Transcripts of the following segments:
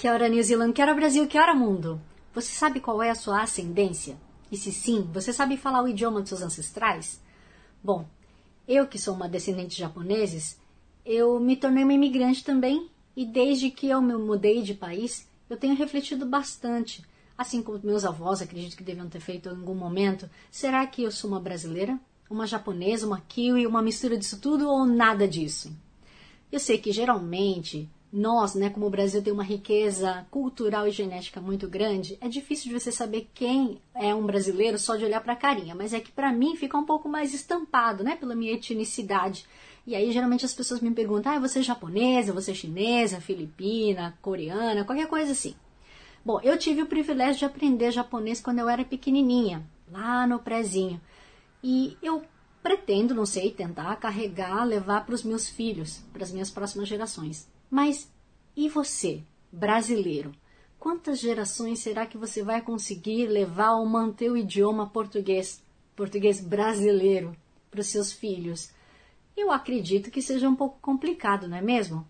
Kia ora, New Zealand! Kia ora, Brasil! Kia ora, mundo! Você sabe qual é a sua ascendência? E se sim, você sabe falar o idioma dos seus ancestrais? Bom, eu que sou uma descendente de japoneses, eu me tornei uma imigrante também e desde que eu me mudei de país, eu tenho refletido bastante assim como meus avós acredito que deviam ter feito em algum momento, será que eu sou uma brasileira? Uma japonesa, uma kiwi, uma mistura disso tudo ou nada disso? Eu sei que geralmente nós, né, como o Brasil tem uma riqueza cultural e genética muito grande, é difícil de você saber quem é um brasileiro só de olhar para a carinha, mas é que para mim fica um pouco mais estampado, né, pela minha etnicidade. E aí geralmente as pessoas me perguntam: "Ah, você é japonesa, você é chinesa, filipina, coreana, qualquer coisa assim". Bom, eu tive o privilégio de aprender japonês quando eu era pequenininha, lá no prézinho. E eu pretendo, não sei, tentar carregar, levar para os meus filhos, para as minhas próximas gerações. Mas e você, brasileiro? Quantas gerações será que você vai conseguir levar ou manter o idioma português, português brasileiro, para os seus filhos? Eu acredito que seja um pouco complicado, não é mesmo?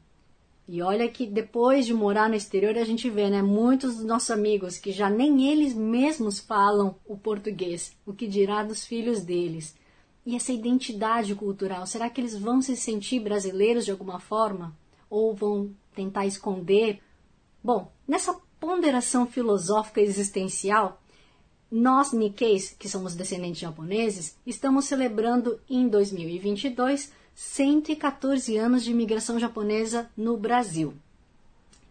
E olha que depois de morar no exterior a gente vê, né, muitos dos nossos amigos que já nem eles mesmos falam o português, o que dirá dos filhos deles. E essa identidade cultural, será que eles vão se sentir brasileiros de alguma forma ou vão tentar esconder? Bom, nessa ponderação filosófica existencial, nós Nikkeis, que somos descendentes japoneses, estamos celebrando em 2022 114 anos de imigração japonesa no Brasil.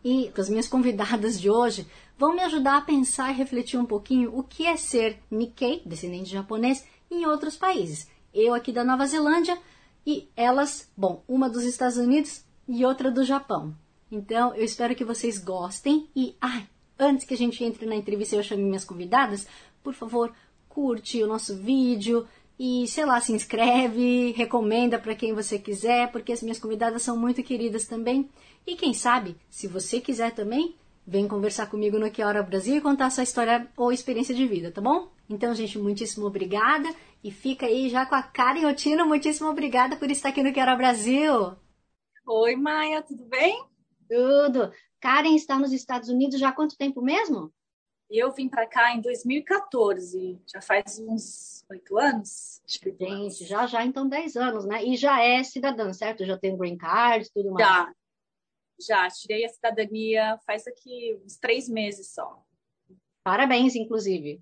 E as minhas convidadas de hoje vão me ajudar a pensar e refletir um pouquinho o que é ser Nikkei, descendente japonês, em outros países. Eu aqui da Nova Zelândia e elas, bom, uma dos Estados Unidos e outra do Japão. Então, eu espero que vocês gostem e, ai, antes que a gente entre na entrevista e eu chame minhas convidadas, por favor, curte o nosso vídeo, e, sei lá, se inscreve, recomenda para quem você quiser, porque as minhas convidadas são muito queridas também. E quem sabe, se você quiser também, vem conversar comigo no Que Hora Brasil e contar sua história ou experiência de vida, tá bom? Então, gente, muitíssimo obrigada e fica aí já com a cara em rotina. Muitíssimo obrigada por estar aqui no Que Hora Brasil. Oi, Maia, tudo bem? Tudo. Karen está nos Estados Unidos já há quanto tempo mesmo? Eu vim para cá em 2014, já faz uns oito anos. Gente, já já então dez anos, né? E já é cidadã, certo? Já tem green card, tudo mais. Já, já. Tirei a cidadania faz aqui uns três meses só. Parabéns, inclusive.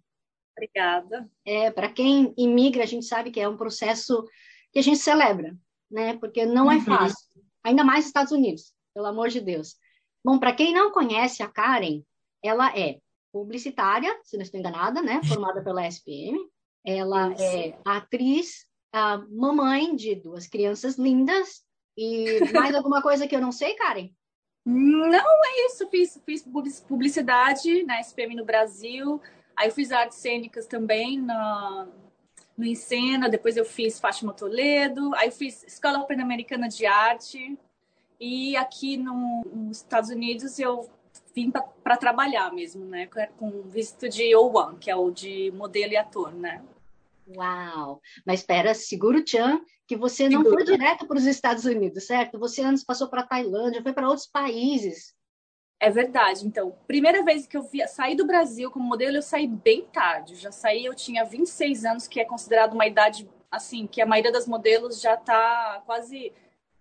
Obrigada. É, para quem imigra, a gente sabe que é um processo que a gente celebra, né? Porque não é uhum. fácil. Ainda mais Estados Unidos, pelo amor de Deus. Bom, para quem não conhece a Karen, ela é publicitária, se não estou enganada, né? Formada pela SPM. Ela isso. é atriz, a mamãe de duas crianças lindas. E mais alguma coisa que eu não sei, Karen? Não, é isso. Fiz, fiz publicidade na SPM no Brasil. Aí eu fiz artes cênicas também na, no Encena. Depois eu fiz Fátima Toledo. Aí eu fiz Escola Pan-Americana de Arte. E aqui no, nos Estados Unidos eu vim para trabalhar mesmo, né? Com visto de O1, que é o de modelo e ator, né? Uau! Mas espera, seguro, Chan, que você não foi direto para os Estados Unidos, certo? Você antes passou para a Tailândia, foi para outros países. É verdade. Então, primeira vez que eu vi, saí do Brasil como modelo, eu saí bem tarde. Eu já saí, eu tinha 26 anos, que é considerado uma idade assim, que a maioria das modelos já está quase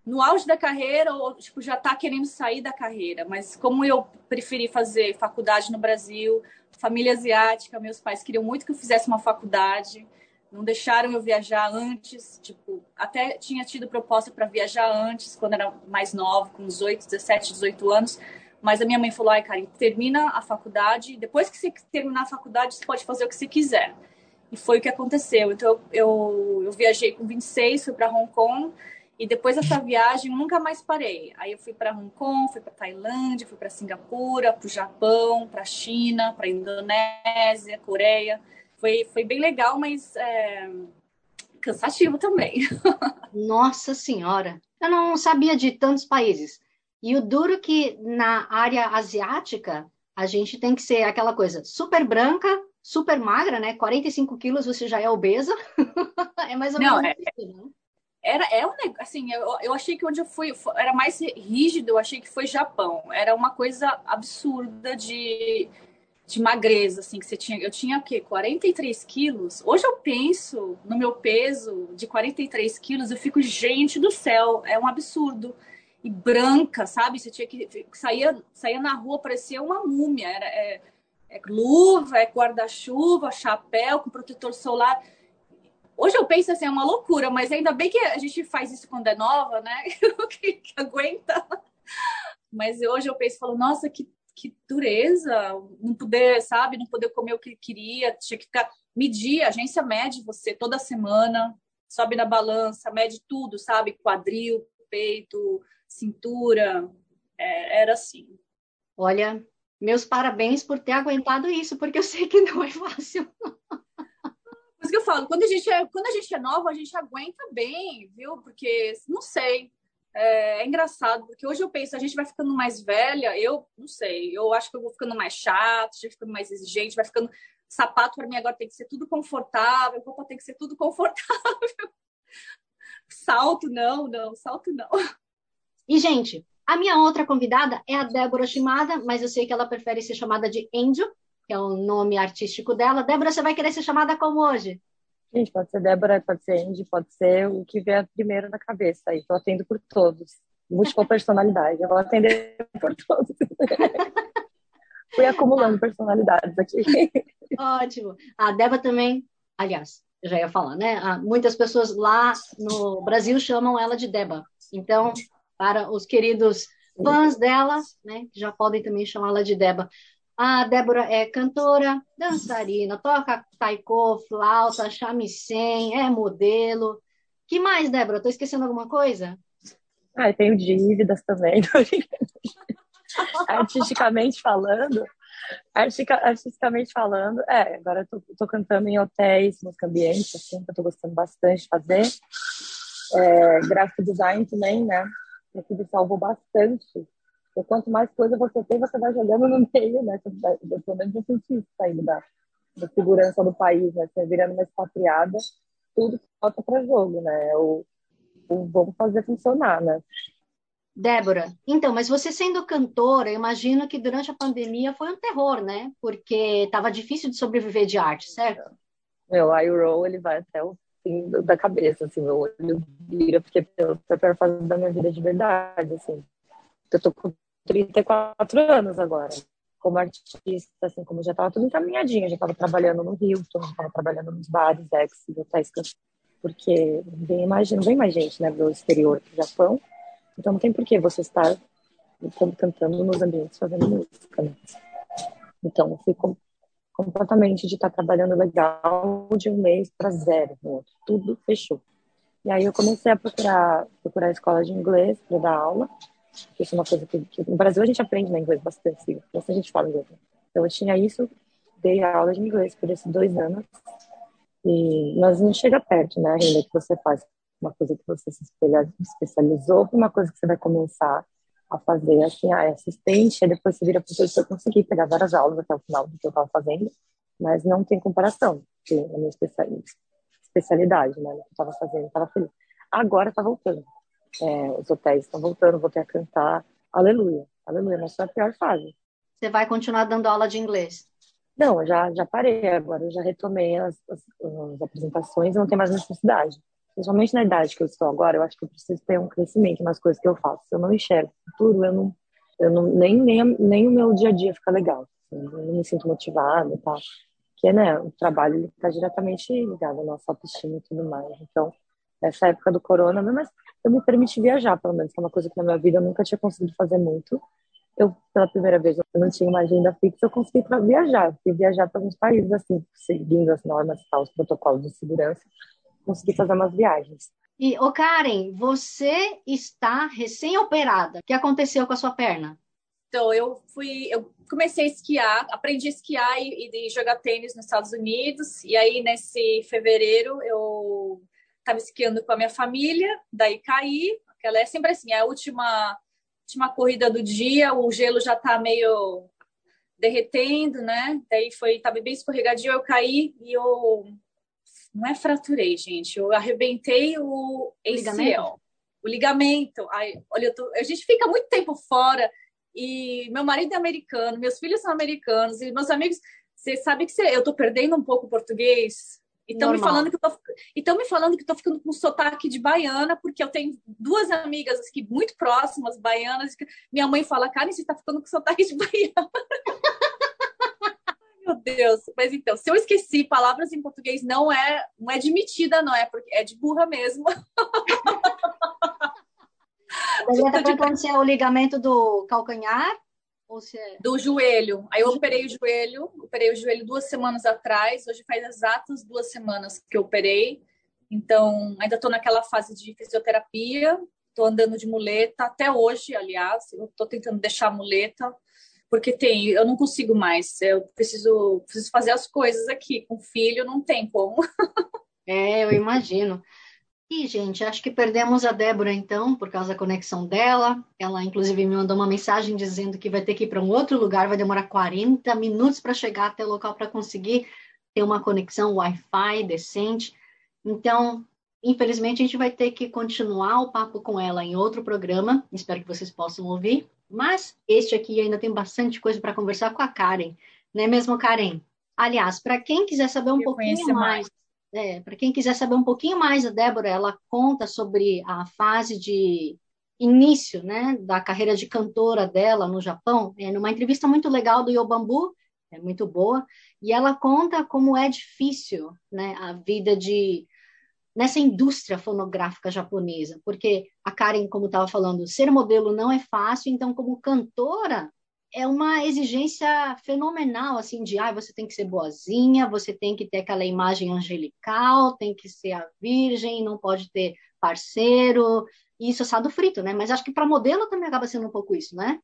no auge da carreira ou tipo já está querendo sair da carreira, mas como eu preferi fazer faculdade no Brasil, família asiática, meus pais queriam muito que eu fizesse uma faculdade, não deixaram eu viajar antes, tipo, até tinha tido proposta para viajar antes, quando era mais nova, com 18, 17, 18 anos, mas a minha mãe falou: "Ai, Karen, termina a faculdade, depois que você terminar a faculdade, você pode fazer o que você quiser". E foi o que aconteceu. Então eu, eu, viajei com 26, fui para Hong Kong, E depois dessa viagem, nunca mais parei. Aí eu fui para Hong Kong, fui para Tailândia, fui para Singapura, para o Japão, para a China, para a Indonésia, Coreia. Foi, foi bem legal, mas é, cansativo também. Nossa Senhora! Eu não sabia de tantos países. E o duro que na área asiática a gente tem que ser aquela coisa super branca, super magra, né? 45 quilos você já é obesa. é mais ou menos não, é, isso, né? Era, é um assim, eu, eu achei que onde eu fui era mais rígido, eu achei que foi Japão. Era uma coisa absurda de, de magreza, assim, que você tinha. Eu tinha o quê? 43 quilos. Hoje eu penso no meu peso de 43 quilos, eu fico, gente do céu, é um absurdo e branca, sabe? Você tinha que saía, saía na rua, parecia uma múmia. Era é, é luva, é guarda-chuva, chapéu com protetor solar. Hoje eu penso assim, é uma loucura, mas ainda bem que a gente faz isso quando é nova, né? que, que aguenta. Mas hoje eu penso, falo, nossa, que, que dureza, não poder, sabe, não poder comer o que queria, tinha que ficar medir, a agência mede você toda semana, sobe na balança, mede tudo, sabe, quadril, peito, cintura, é, era assim. Olha, meus parabéns por ter aguentado isso, porque eu sei que não é fácil. Por isso que eu falo, quando a gente é, quando a gente é nova, a gente aguenta bem, viu? Porque, não sei, é, é, engraçado, porque hoje eu penso, a gente vai ficando mais velha, eu não sei, eu acho que eu vou ficando mais chata, vai ficando mais exigente, vai ficando. Sapato para mim agora tem que ser tudo confortável, roupa tem que ser tudo confortável. Salto, não, não, salto não. E, gente, a minha outra convidada é a Débora Shimada, mas eu sei que ela prefere ser chamada de Angel, que é o nome artístico dela. Débora, você vai querer ser chamada como hoje? Gente, pode ser Débora, pode ser Andy, pode ser o que vier primeiro na cabeça. Aí, tô atendo por todos. Múltipla personalidade, eu vou atender por todos. Fui acumulando personalidades aqui. Ótimo. A Débora também, aliás, eu já ia falar, né? Muitas pessoas lá no Brasil chamam ela de Deba. Então, para os queridos fãs dela, né, que já podem também chamá-la de Deba. A Débora é cantora, dançarina, toca taiko, flauta, shamisen, é modelo. que mais, Débora? Estou esquecendo alguma coisa? Ah, tenho dívidas também. artisticamente falando, artistica, artisticamente falando, é, agora eu tô, tô, cantando em hotéis, música ambiente, assim, que eu tô gostando bastante de fazer. É, graphic design também, né? Que me salvou bastante. Porque quanto mais coisa você tem, você vai jogando no meio, né? Eu, pelo menos eu senti isso saindo da, da segurança do país, né? Você virando uma expatriada, tudo falta para jogo, né? O, o vamos fazer funcionar, né? Débora, então, mas você sendo cantora, eu imagino que durante a pandemia foi um terror, né? Porque estava difícil de sobreviver de arte, certo? Meu, o iRoll, ele vai até o assim, da cabeça, assim, meu olho vira, porque eu a fase da minha vida de verdade, assim. Eu tô com 34 anos agora, como artista, assim, como já tava tudo encaminhadinho, já tava trabalhando no Hilton, tava trabalhando nos bares, ex, hotéis, porque vem imagina, vem mais gente, né, do exterior do Japão, então não tem por que você estar cantando nos ambientes fazendo música, né? Então, eu fui completamente de estar trabalhando legal de um mês para zero. Tudo fechou. E aí eu comecei a procurar, procurar escola de inglês para dar aula. Isso é uma coisa que, que, no Brasil a gente aprende né, inglês bastante, assim, bastante gente fala inglês. Né? Então eu tinha isso, dei aula de inglês por esses dois anos. E mas não chega perto, né, ainda que você faz uma coisa que você se especializou para uma coisa que você vai começar a fazer assim, assistente, aí depois você vira professor, eu consegui pegar várias aulas até o final do que eu estava fazendo, mas não tem comparação, porque é a minha especialidade, né, que eu estava fazendo, estava feliz. Agora está voltando, é, os hotéis estão voltando, voltei a cantar, aleluia, aleluia, mas foi a pior fase. Você vai continuar dando aula de inglês? Não, já, já parei agora, eu já retomei as, as, as apresentações, não tem mais necessidade principalmente na idade que eu estou agora, eu acho que eu preciso ter um crescimento nas coisas que eu faço. Se eu não enxergo o futuro, eu não, eu não nem, nem, nem o meu dia a dia fica legal. Assim, eu não me sinto motivada e tal. Porque, né, o trabalho está diretamente ligado à nossa autoestima e tudo mais. Então, nessa época do corona, mas eu me permiti viajar, pelo menos, que é uma coisa que na minha vida eu nunca tinha conseguido fazer muito. Eu, pela primeira vez, eu não tinha uma agenda fixa, eu consegui viajar. Fui viajar para alguns países, assim, seguindo as normas e tal, os protocolos de segurança consegui fazer umas viagens. E, ô Karen, você está recém-operada. O que aconteceu com a sua perna? Então, eu fui, eu comecei a esquiar, aprendi a esquiar e, e jogar tênis nos Estados Unidos. E aí, nesse fevereiro, eu estava esquiando com a minha família, daí caí. Aquela é sempre assim, é a última, última corrida do dia, o gelo já está meio derretendo, né? Daí foi, tava bem escorregadio, eu caí e eu não é fraturei, gente, eu arrebentei o ligamento. o ligamento. Ai, olha, tô, a gente fica muito tempo fora e meu marido é americano, meus filhos são americanos e meus amigos, você sabe que você, eu tô perdendo um pouco o português. E estão me falando que eu tô, então me falando que tô ficando com sotaque de baiana, porque eu tenho duas amigas aqui muito próximas, baianas, minha mãe fala, cara, você tá ficando com sotaque de baiana. Meu Deus. Mas então, se eu esqueci palavras em português, não é, não é admitida, não é, porque é de burra mesmo. Mas está perguntando se é o ligamento do calcanhar ou se é... Do joelho. Aí eu operei o joelho, operei o joelho duas semanas atrás. Hoje faz exatas duas semanas que eu operei. Então, ainda estou naquela fase de fisioterapia. Estou andando de muleta até hoje, aliás. Eu estou tentando deixar a muleta, porque tem, eu não consigo mais. Eu preciso, preciso fazer as coisas aqui. Com filho, não tem como. é, eu imagino. E, gente, acho que perdemos a Débora então, por causa da conexão dela. Ela, inclusive, me mandou uma mensagem dizendo que vai ter que ir para um outro lugar, vai demorar 40 minutos para chegar até o local para conseguir ter uma conexão Wi-Fi decente. Então, infelizmente, a gente vai ter que continuar o papo com ela em outro programa. Espero que vocês possam ouvir. Mas este aqui ainda tem bastante coisa para conversar com a Karen, não é mesmo, Karen? Aliás, para quem quiser saber um Eu pouquinho mais, mais é, para quem quiser saber um pouquinho mais da Débora, ela conta sobre a fase de início né, da carreira de cantora dela no Japão, é, numa entrevista muito legal do Yobambu, é muito boa, e ela conta como é difícil né, a vida de nessa indústria fonográfica japonesa, porque a Karen, como estava falando, ser modelo não é fácil, então como cantora é uma exigência fenomenal, assim, de, ah, você tem que ser boazinha, você tem que ter aquela imagem angelical, tem que ser a virgem, não pode ter parceiro, isso é assado frito, né? Mas acho que para modelo também acaba sendo um pouco isso, né?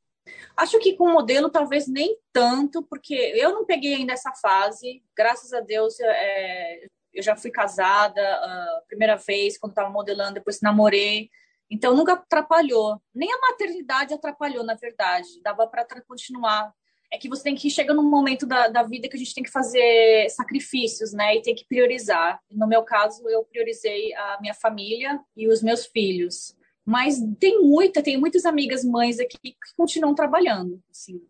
Acho que com modelo talvez nem tanto, porque eu não peguei ainda essa fase, graças a Deus, é, eu já fui casada a primeira vez, quando estava modelando, depois namorei, então nunca atrapalhou. Nem a maternidade atrapalhou, na verdade. Dava para continuar. É que você tem que chegar num momento da, da vida que a gente tem que fazer sacrifícios, né? E tem que priorizar. No meu caso, eu priorizei a minha família e os meus filhos. Mas tem muita, tem muitas amigas mães aqui que continuam trabalhando, assim,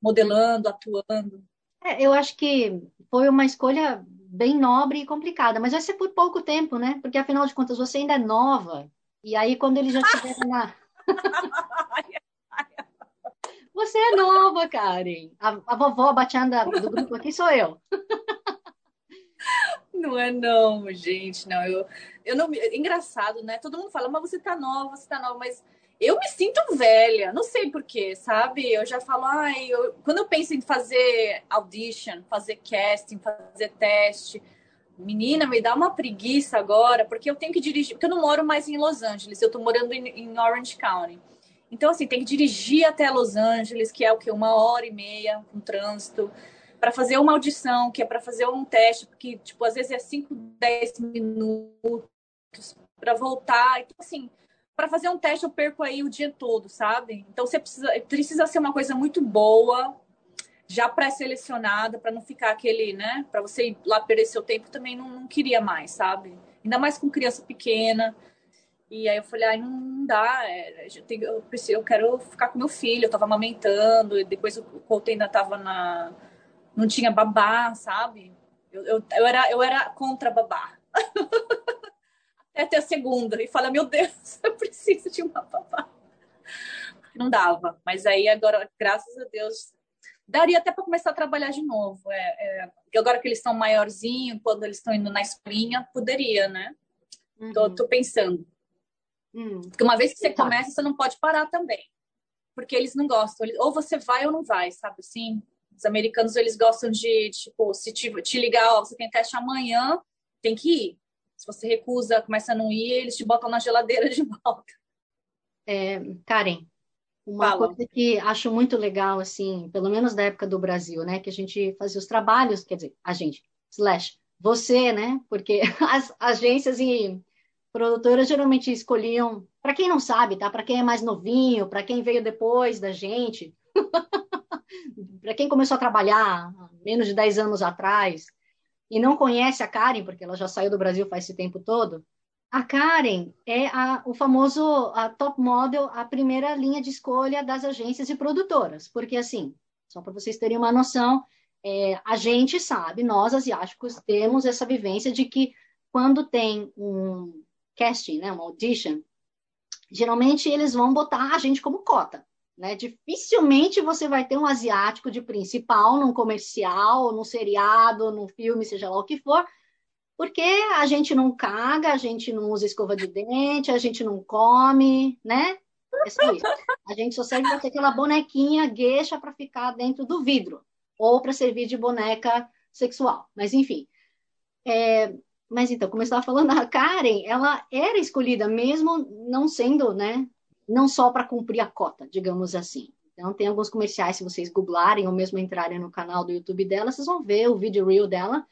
modelando, atuando. É, eu acho que foi uma escolha bem nobre e complicada, mas vai ser por pouco tempo, né? Porque afinal de contas você ainda é nova. E aí, quando ele já estiver na. Você é nova, Karen. A, a vovó bateanda do grupo aqui sou eu. Não é não, gente, não. Eu, eu não. Engraçado, né? Todo mundo fala, mas você tá nova, você tá nova, mas eu me sinto velha, não sei porquê, sabe? Eu já falo, ai, eu... quando eu penso em fazer audition, fazer casting, fazer teste, menina, me dá uma preguiça agora, porque eu tenho que dirigir, porque eu não moro mais em Los Angeles, eu tô morando em, em Orange County. Então, assim, tem que dirigir até Los Angeles, que é o que? Uma hora e meia com trânsito, para fazer uma audição, que é para fazer um teste, que, tipo, às vezes é 5, 10 minutos para voltar. Então, assim, para fazer um teste eu perco aí o dia todo, sabe? Então, você precisa, precisa ser uma coisa muito boa, já pré-selecionada para não ficar aquele, né? Para você ir lá perder seu tempo também não, não, queria mais, sabe? Ainda mais com criança pequena. E aí eu falei, ai, não dá, é, eu, tenho, eu, preciso, eu quero ficar com meu filho, eu tava amamentando, e depois o Couto ainda tava na. não tinha babá, sabe? Eu, eu, eu, era, eu era contra babá. Até ter a segunda. E fala, meu Deus, eu preciso de uma babá. Não dava. Mas aí agora, graças a Deus, daria até para começar a trabalhar de novo. É, é, agora que eles estão maiorzinhos, quando eles estão indo na escolinha, poderia, né? Uhum. Tô, tô, pensando. Uhum. Porque uma vez que você então. começa, você não pode parar também. Porque eles não gostam. Ou você vai ou não vai, sabe assim? Os americanos, eles gostam de, tipo, se te, te ligar, ó, você tem teste amanhã, tem que ir. Se você recusa, começa a não ir, eles te botam na geladeira de volta. É, Karen, uma Fala. coisa que acho muito legal, assim, pelo menos da época do Brasil, né? Que a gente fazia os trabalhos, quer dizer, a gente, slash, você, né? Porque as agências e produtoras geralmente escolhiam, para quem não sabe, tá? Para quem é mais novinho, para quem veio depois da gente, para quem começou a trabalhar menos de 10 anos atrás e não conhece a Karen, porque ela já saiu do Brasil faz esse tempo todo, a Karen é a, o famoso a top model, a primeira linha de escolha das agências e produtoras, porque assim, só para vocês terem uma noção, é, a gente sabe, nós asiáticos temos essa vivência de que quando tem um casting, né, uma audition, geralmente eles vão botar a gente como cota. Né? Dificilmente você vai ter um asiático de principal num comercial, num seriado, num filme, seja lá o que for, porque a gente não caga, a gente não usa escova de dente, a gente não come, né? É só isso. A gente só serve para ter aquela bonequinha gueixa para ficar dentro do vidro, ou para servir de boneca sexual. Mas, enfim. É, mas então, como eu estava falando, a Karen, ela era escolhida mesmo não sendo, né? Não só para cumprir a cota, digamos assim. Então, tem alguns comerciais, se vocês googlarem ou mesmo entrarem no canal do YouTube dela, vocês vão ver o vídeo reel dela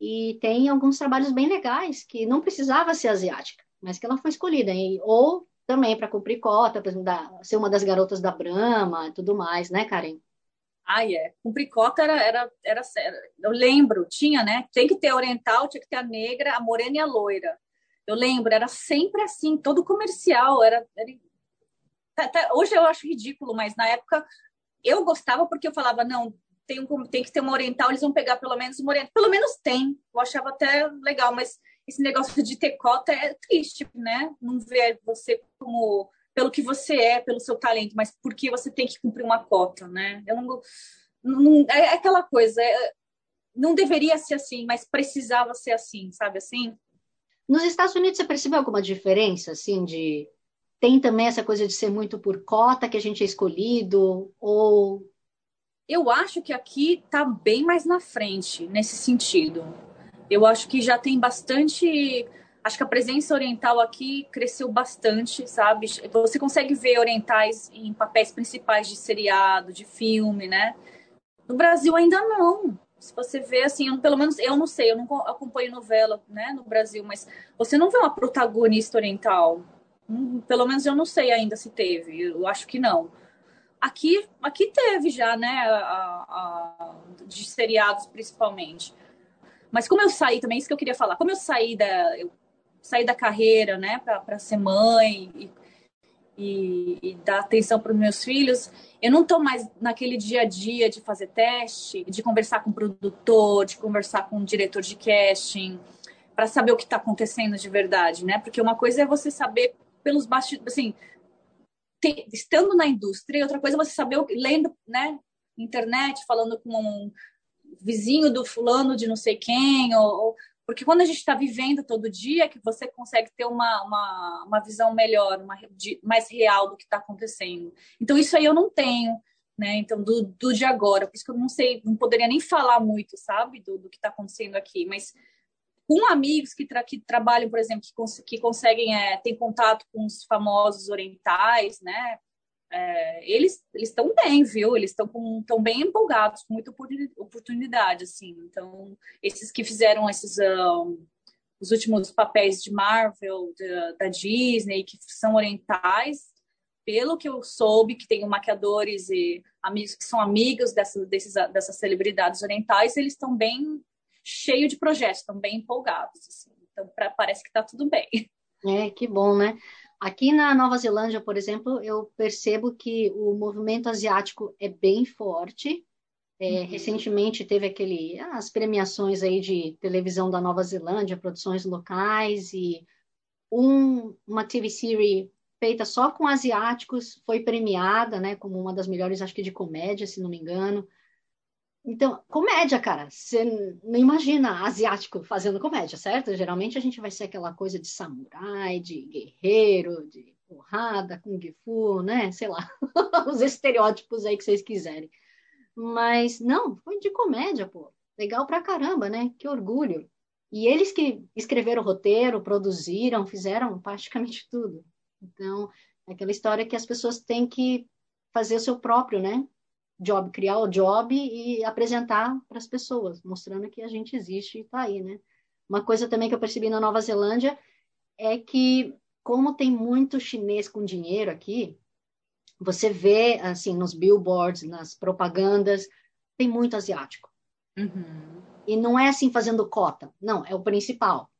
e tem alguns trabalhos bem legais que não precisava ser asiática, mas que ela foi escolhida. E, ou também para cumprir cota, para ser uma das garotas da Brahma e tudo mais, né, Karen? Ah, é. Cumprir cota era, era, era, Eu lembro, tinha, né? Tem que ter a oriental, tinha que ter a negra, a morena e a loira. Eu lembro, era sempre assim, todo comercial. Era, era... Tá, tá, hoje eu acho ridículo, mas na época eu gostava porque eu falava, não, tem, um, tem que ter uma oriental, eles vão pegar pelo menos uma oriental. Pelo menos tem. Eu achava até legal, mas esse negócio de ter cota é triste, né? Não ver você como pelo que você é, pelo seu talento, mas porque você tem que cumprir uma cota, né? Eu não, não é, é aquela coisa, é, não deveria ser assim, mas precisava ser assim, sabe assim? Nos Estados Unidos você percebeu alguma diferença, assim, de tem também essa coisa de ser muito por cota que a gente é escolhido ou eu acho que aqui está bem mais na frente nesse sentido. Eu acho que já tem bastante. Acho que a presença oriental aqui cresceu bastante, sabe? Você consegue ver orientais em papéis principais de seriado, de filme, né? No Brasil ainda não. Se você vê assim, eu, pelo menos eu não sei, eu não acompanho novela, né, no Brasil, mas você não vê uma protagonista oriental. Hum, pelo menos eu não sei ainda se teve. Eu acho que não. Aqui, aqui teve já, né, a, a, de seriados principalmente. Mas como eu saí também, isso que eu queria falar, como eu saí da, eu saí da carreira, né, para ser mãe e, e, e dar atenção para os meus filhos, eu não estou mais naquele dia a dia de fazer teste, de conversar com o produtor, de conversar com o diretor de casting, para saber o que está acontecendo de verdade, né? Porque uma coisa é você saber pelos bastidores, assim, te, estando na indústria, outra coisa é você saber, lendo, né, internet, falando com um vizinho do fulano de não sei quem, ou, ou porque quando a gente está vivendo todo dia, que você consegue ter uma, uma, uma visão melhor, uma, de, mais real do que está acontecendo. Então, isso aí eu não tenho, né? Então, do, do de agora. Por isso que eu não sei, não poderia nem falar muito, sabe, do, do que está acontecendo aqui. Mas com amigos que, tra que trabalham, por exemplo, que, cons que conseguem é, ter contato com os famosos orientais, né? É, eles estão bem, viu? Eles estão tão bem empolgados, com muita oportunidade, assim. Então, esses que fizeram esses um, os últimos papéis de Marvel, da, da, Disney, que são orientais, pelo que eu soube, que tem maquiadores e amigos que são amigos dessas, desses, dessas celebridades orientais, eles estão bem cheio de projetos, estão bem empolgados. Assim. Então, pra, parece que está tudo bem. É, que bom, né? Aqui na Nova Zelândia, por exemplo, eu percebo que o movimento asiático é bem forte. É, uhum. Recentemente teve aquele as premiações aí de televisão da Nova Zelândia, produções locais e um, uma TV series feita só com asiáticos foi premiada, né, como uma das melhores, acho que de comédia, se não me engano. Então, comédia, cara, você não imagina asiático fazendo comédia, certo? Geralmente a gente vai ser aquela coisa de samurai, de guerreiro, de porrada, kung fu, né? Sei lá, os estereótipos aí que vocês quiserem. Mas não, foi de comédia, pô. Legal pra caramba, né? Que orgulho. E eles que escreveram o roteiro, produziram, fizeram praticamente tudo. Então, é aquela história que as pessoas têm que fazer o seu próprio, né? Job, criar o job e apresentar para as pessoas, mostrando que a gente existe e está aí, né? Uma coisa também que eu percebi na Nova Zelândia é que, como tem muito chinês com dinheiro aqui, você vê, assim, nos billboards, nas propagandas, tem muito asiático. Uhum. E não é assim fazendo cota, não, é o principal.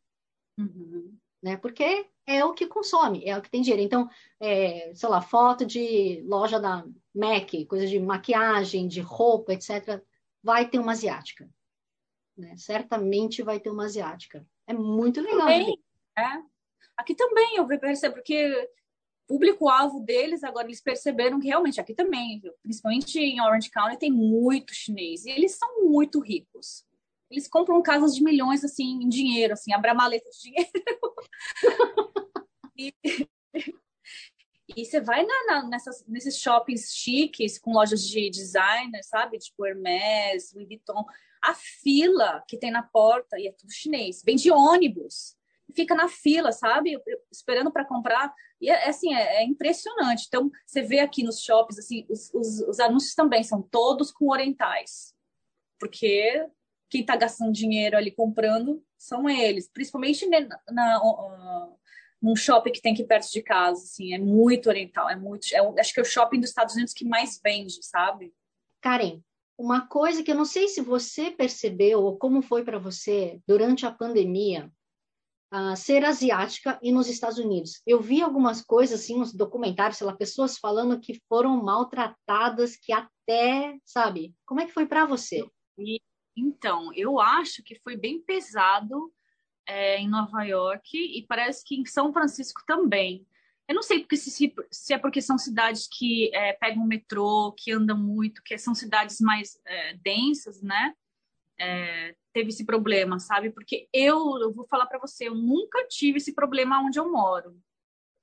Uhum. Né? Porque é o que consome, é o que tem dinheiro. Então, é, sei lá, foto de loja da MAC, coisa de maquiagem, de roupa, etc., vai ter uma asiática. Né? Certamente vai ter uma asiática. É muito legal. Também, é. Aqui também eu percebo, porque público-alvo deles, agora eles perceberam que realmente aqui também, principalmente em Orange County, tem muito chinês. E eles são muito ricos. Eles compram casas de milhões, assim, em dinheiro, assim, abrir maleta de dinheiro. e, e você vai na, na, nessas, nesses shoppings chiques, com lojas de designer, sabe? Tipo Hermès, Louis Vuitton. A fila que tem na porta, e é tudo chinês, vem de ônibus fica na fila, sabe? Esperando para comprar. E é, é assim, é, é, impressionante. Então, você vê aqui nos shoppings, assim, os, os, os anúncios também são todos com orientais. Porque quem está gastando dinheiro ali comprando são eles. Principalmente na, na uh, num shopping que tem aqui perto de casa, assim, é muito oriental, é muito, é, acho que é o shopping dos Estados Unidos que mais vende, sabe? Karen, uma coisa que eu não sei se você percebeu ou como foi para você durante a pandemia, uh, ser asiática e nos Estados Unidos. Eu vi algumas coisas, assim, uns documentários, sei lá, pessoas falando que foram maltratadas, que até, sabe? Como é que foi para você? E, então, eu acho que foi bem pesado é, em Nova York e parece que em São Francisco também. Eu não sei porque se, se é porque são cidades que é, pegam metrô, que andam muito, que são cidades mais é, densas, né? É, teve esse problema, sabe? Porque eu, eu vou falar para você, eu nunca tive esse problema onde eu moro.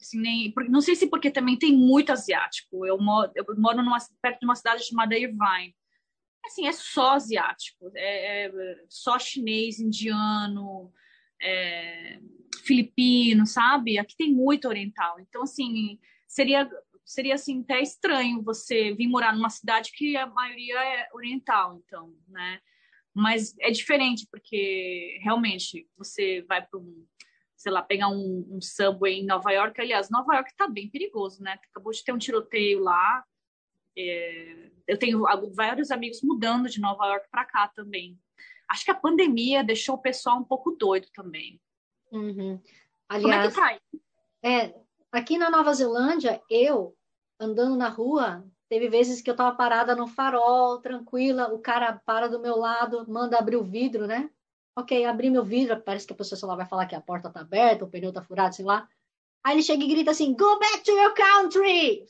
Assim, nem, não sei se porque também tem muito asiático. Eu moro, eu moro numa, perto de uma cidade chamada Irvine. Assim, é só asiático, é, é só chinês, indiano, é, filipino, sabe? Aqui tem muito oriental. Então, assim, seria seria assim até estranho você vir morar numa cidade que a maioria é oriental, então, né? Mas é diferente, porque realmente você vai para um, sei lá, pegar um, um, subway em Nova York. Aliás, Nova York está bem perigoso, né? Acabou de ter um tiroteio lá. É, eu tenho vários amigos mudando de Nova York para cá também. Acho que a pandemia deixou o pessoal um pouco doido também. Uhum. Aliás, Como é que tá? É, aqui na Nova Zelândia, eu andando na rua, Teve vezes que eu estava parada no farol, tranquila, o cara para do meu lado, manda abrir o vidro, né? Ok, abri meu vidro, parece que a pessoa lá, vai falar que a porta está aberta, o pneu está furado, sei lá. Aí ele chega e grita assim: Go back to your country!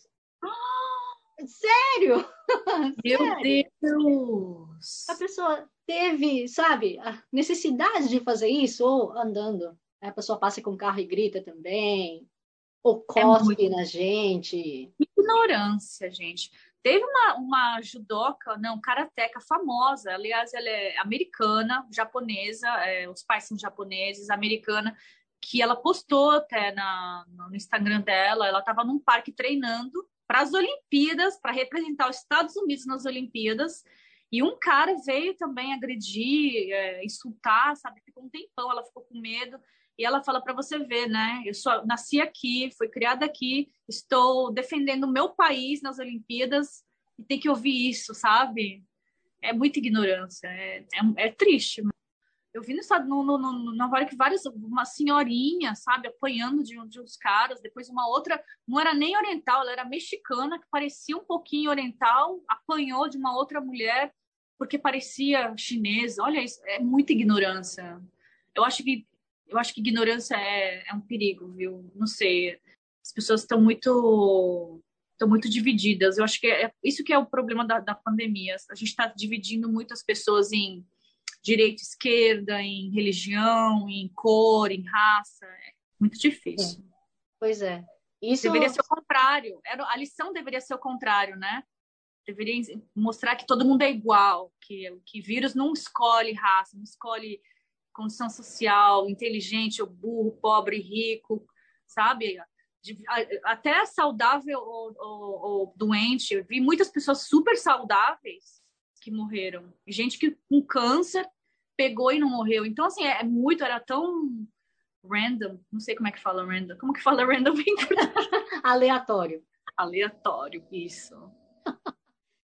Sério? Meu Sério? Deus! A pessoa teve, sabe, a necessidade de fazer isso, ou andando. A pessoa passa com o carro e grita também ou é cospe é muito... na gente. Ignorância, gente. Teve uma, uma judoca, não, karateca famosa, aliás, ela é americana, japonesa, é, os pais são japoneses, americana, que ela postou até na, no Instagram dela, ela estava num parque treinando para as Olimpíadas, para representar os Estados Unidos nas Olimpíadas, e um cara veio também agredir, é, insultar, sabe? Ficou um tempão, ela ficou com medo. E ela fala para você ver, né? Eu só nasci aqui, fui criada aqui, estou defendendo o meu país nas Olimpíadas e tem que ouvir isso, sabe? É muita ignorância, é, é, é triste. Eu vi no estado, no, no, no Nova York, várias, uma senhorinha, sabe, apanhando de, de uns caras, depois uma outra, não era nem oriental, ela era mexicana, que parecia um pouquinho oriental, apanhou de uma outra mulher porque parecia chinesa. Olha isso, é muita ignorância. Eu acho que eu acho que ignorância é, é um perigo, viu? Não sei. As pessoas estão muito estão muito divididas. Eu acho que é isso que é o problema da, da pandemia. A gente está dividindo muitas pessoas em direita, esquerda, em religião, em cor, em raça. É muito difícil. É. Pois é. Isso deveria ser o contrário. A lição deveria ser o contrário, né? Deveria mostrar que todo mundo é igual, que que vírus não escolhe raça, não escolhe condição social, inteligente ou burro, pobre, rico, sabe? Até saudável ou, ou, ou, doente. Eu vi muitas pessoas super saudáveis que morreram. Gente que com câncer pegou e não morreu. Então, assim, é, é muito, era tão random, não sei como é que fala random. Como que fala random Aleatório. Aleatório, isso.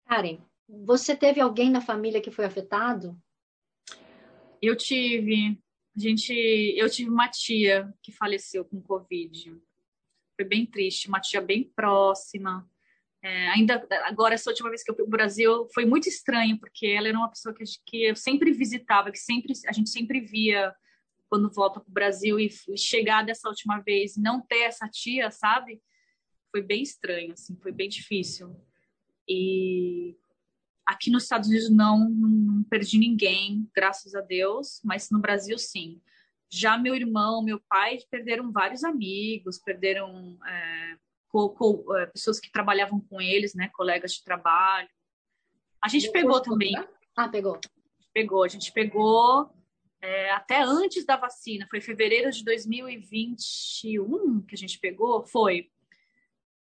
Karen, você teve alguém na família que foi afetado? Eu tive. A gente, eu tive uma tia que faleceu com Covid. Foi bem triste, uma tia bem próxima. É, ainda agora, essa última vez que eu fui para o Brasil, foi muito estranho, porque ela era uma pessoa que, que eu sempre visitava, que sempre a gente sempre via quando volta para o Brasil e, e chegar dessa última vez não ter essa tia, sabe? Foi bem estranho, assim, foi bem difícil. E Aqui nos Estados Unidos não, não perdi ninguém, graças a Deus, mas no Brasil sim. Já meu irmão, meu pai perderam vários amigos, perderam é, co, co, é, pessoas que trabalhavam com eles, né, colegas de trabalho. A gente pegou também. Ah, pegou. Pegou, a gente pegou é, até antes da vacina, foi fevereiro de 2021 que a gente pegou, foi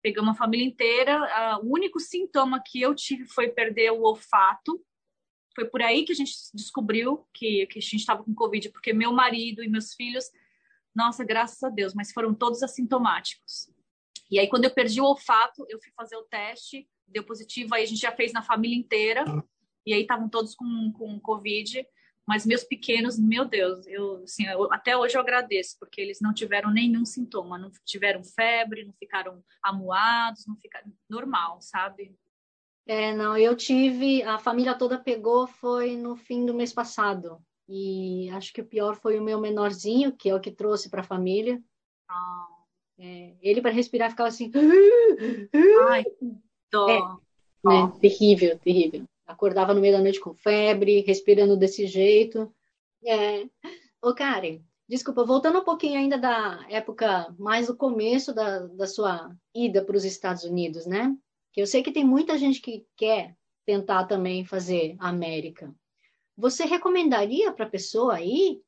pegamos a família inteira. Uh, o único sintoma que eu tive foi perder o olfato. Foi por aí que a gente descobriu que, que a gente estava com Covid, porque meu marido e meus filhos, nossa, graças a Deus, mas foram todos assintomáticos. E aí, quando eu perdi o olfato, eu fui fazer o teste, deu positivo, aí a gente já fez na família inteira, e aí estavam todos com, com Covid. Mas meus pequenos, meu Deus, eu, assim, eu, até hoje eu agradeço, porque eles não tiveram nenhum sintoma, não tiveram febre, não ficaram amuados, não ficaram normal, sabe? É, não, eu tive, a família toda pegou, foi no fim do mês passado. E acho que o pior foi o meu menorzinho, que é o que trouxe para a família. Ah. É, ele, para respirar, ficava assim. Ai, dó. É, né? Terrível, terrível acordava no meio da noite com febre, respirando desse jeito. É. Ô, Karen, desculpa, voltando um pouquinho ainda da época, mais do começo da, da sua ida para os Estados Unidos, né? Que eu sei que tem muita gente que quer tentar também fazer América. Você recomendaria para a pessoa aí?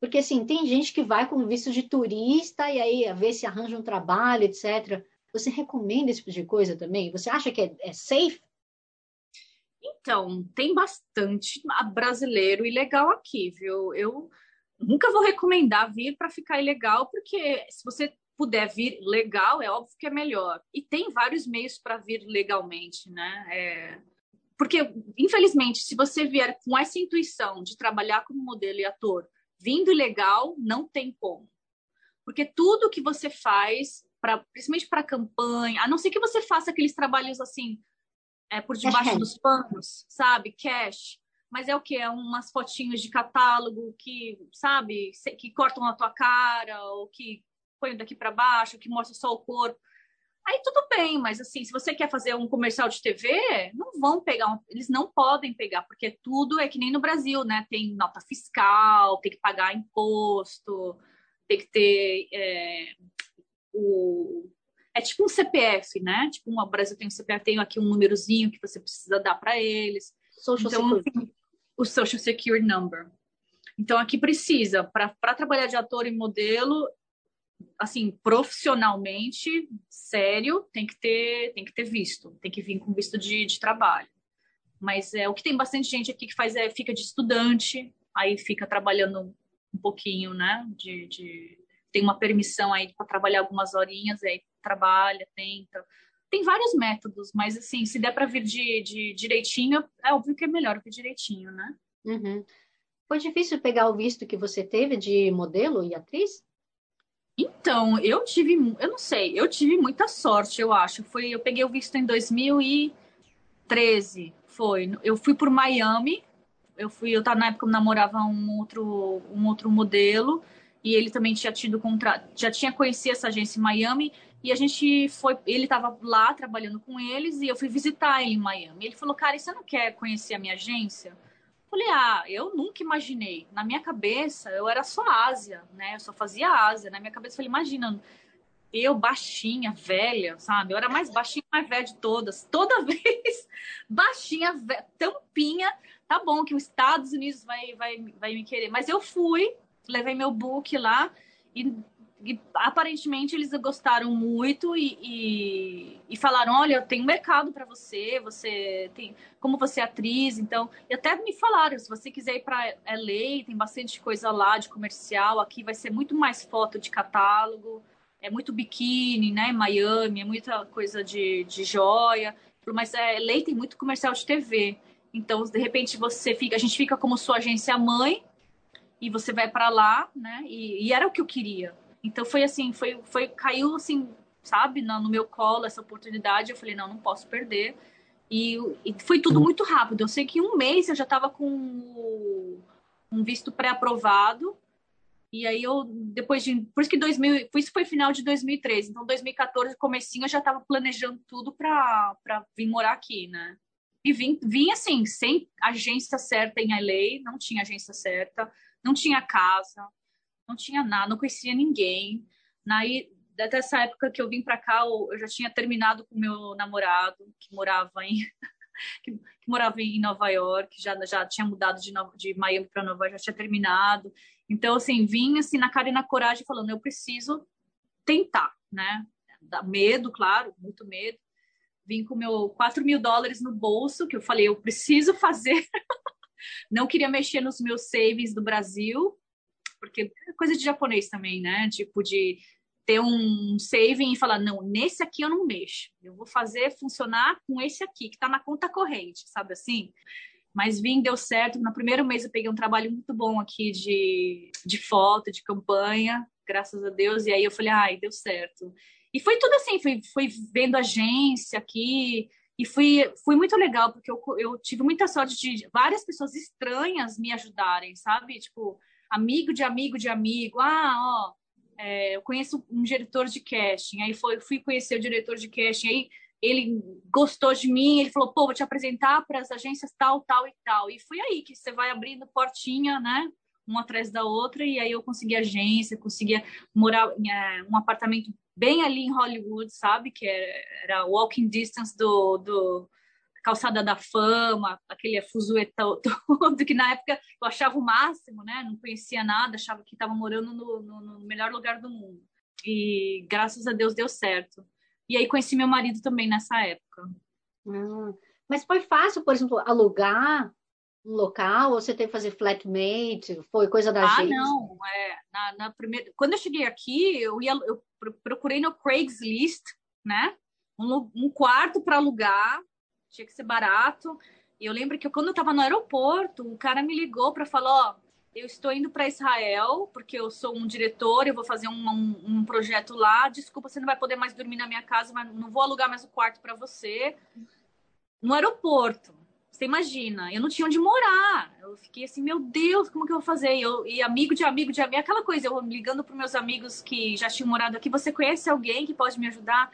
Porque, assim, tem gente que vai com visto de turista e aí a ver se arranja um trabalho, etc. Você recomenda esse tipo de coisa também? Você acha que é, é safe? Então, tem bastante brasileiro ilegal aqui, viu? Eu nunca vou recomendar vir para ficar ilegal, porque se você puder vir legal, é óbvio que é melhor. E tem vários meios para vir legalmente, né? É... Porque, infelizmente, se você vier com essa intuição de trabalhar como modelo e ator, vindo ilegal, não tem como. Porque tudo que você faz, pra, principalmente para campanha, a não ser que você faça aqueles trabalhos assim, é, por debaixo dos panos, sabe? Cash. Mas é o que? É umas fotinhos de catálogo que, sabe, que cortam a tua cara, ou que põem daqui para baixo, que mostra só o corpo. Aí tudo bem, mas assim, se você quer fazer um comercial de TV, não vão pegar, um, eles não podem pegar, porque tudo é que nem no Brasil, né? Tem nota fiscal, tem que pagar imposto, tem que ter é, o, é tipo um CPF, né? Tipo, o Brasil tem um CPF, tem aqui um númerozinho que você precisa dar para eles. Social então, Security. O Social Security Number. Então, aqui precisa, para trabalhar de ator e modelo, assim, profissionalmente, sério, tem que ter, tem que ter visto, tem que vir com visto de, de trabalho. Mas é o que tem bastante gente aqui que faz é fica de estudante, aí fica trabalhando um pouquinho, né? De, de tem uma permissão aí para trabalhar algumas horinhas, aí trabalha, tenta. Tem vários métodos, mas assim, se der para vir de, de direitinho, é óbvio que é melhor vir direitinho, né? Uhum. Foi difícil pegar o visto que você teve de modelo e atriz? Então, eu tive, eu não sei, eu tive muita sorte, eu acho. Foi, eu peguei o visto em 2013, foi. Eu fui por Miami, eu fui, eu tava na época eu namorava um outro, um outro modelo e ele também tinha tido contrato, já tinha conhecido essa agência em Miami e a gente foi, ele estava lá trabalhando com eles e eu fui visitar ele em Miami. Ele falou, cara, você não quer conhecer a minha agência? Falei, ah, eu nunca imaginei. Na minha cabeça, eu era só Ásia, né? Eu só fazia Ásia. Na minha cabeça, eu falei, imagina, eu baixinha, velha, sabe? Eu era mais baixinha, mais velha de todas. Toda vez, baixinha, velha, tampinha, tá bom que os Estados Unidos vai, vai, vai me querer. Mas eu fui, levei meu book lá e, e aparentemente eles gostaram muito e, e, e falaram, olha, eu tenho mercado para você, você tem, como você é atriz, então, e até me falaram, se você quiser ir para LA, tem bastante coisa lá de comercial, aqui vai ser muito mais foto de catálogo, é muito biquíni, né, Miami, é muita coisa de, de joia, mas é, LA tem muito comercial de TV. Então, de repente, você fica, a gente fica como sua agência mãe e você vai para lá, né? E, e, era o que eu queria. Então foi assim, foi, foi caiu assim, sabe, no, no meu colo essa oportunidade. Eu falei, não, não posso perder. E, e foi tudo muito rápido. Eu sei que em um mês eu já estava com um visto pré-aprovado. E aí eu, depois de. Por isso que 2000. Por isso foi final de 2013. Então, 2014, comecinho, eu já estava planejando tudo para vir morar aqui, né? E vim, vim assim, sem agência certa em LA, não tinha agência certa, não tinha casa, não tinha nada, não conhecia ninguém. Naí, dessa época que eu vim para cá, eu já tinha terminado com meu namorado, que morava em que, que, morava em Nova York, já já tinha mudado de, Nova, de Miami para Nova York, já tinha terminado. Então assim, vim assim na cara e na coragem falando, eu preciso tentar, né? Dá medo, claro, muito medo vim com meu 4 mil dólares no bolso, que eu falei, eu preciso fazer. Não queria mexer nos meus savings do Brasil, porque é coisa de japonês também, né? Tipo, de ter um saving e falar, não, nesse aqui eu não mexo. Eu vou fazer funcionar com esse aqui, que está na conta corrente, sabe assim? Mas vim, deu certo. No primeiro mês eu peguei um trabalho muito bom aqui de, de foto, de campanha, graças a Deus. E aí eu falei, ai, deu certo. E foi tudo assim, fui, fui vendo agência aqui, e fui, fui muito legal, porque eu, eu tive muita sorte de várias pessoas estranhas me ajudarem, sabe? Tipo, amigo de amigo de amigo. Ah, ó, é, eu conheço um diretor de casting. Aí foi, fui conhecer o diretor de casting. Aí ele gostou de mim. Ele falou: pô, vou te apresentar para as agências tal, tal e tal. E foi aí que você vai abrindo portinha, né? Uma atrás da outra. E aí eu consegui agência, conseguia morar em é, um apartamento bem ali em Hollywood, sabe? Que era, walking distance do, do Calçada da Fama, aquele fuzuê todo, que na época eu achava o máximo, né? Não conhecia nada, achava que estava morando no, no, no, melhor lugar do mundo. E graças a Deus deu certo. E aí conheci meu marido também nessa época. Ah, mas foi fácil, por exemplo, alugar um local ou você teve que fazer flatmate? Foi coisa da ah, gente? Ah, não. É, na, na, primeira... Quando eu cheguei aqui, eu, ia, eu procurei no Craigslist, né? Um, um quarto para alugar, tinha que ser barato. E eu lembro que quando eu estava no aeroporto, o cara me ligou para falar: Ó, eu estou indo para Israel porque eu sou um diretor, eu vou fazer um, um, um, projeto lá. Desculpa, você não vai poder mais dormir na minha casa, mas não vou alugar mais o quarto para você. No aeroporto. Você imagina, eu não tinha onde morar. Eu fiquei assim, meu Deus, como que eu vou fazer? E, eu, e amigo de amigo de amigo, aquela coisa, eu ligando para meus amigos que já tinham morado aqui, você conhece alguém que pode me ajudar?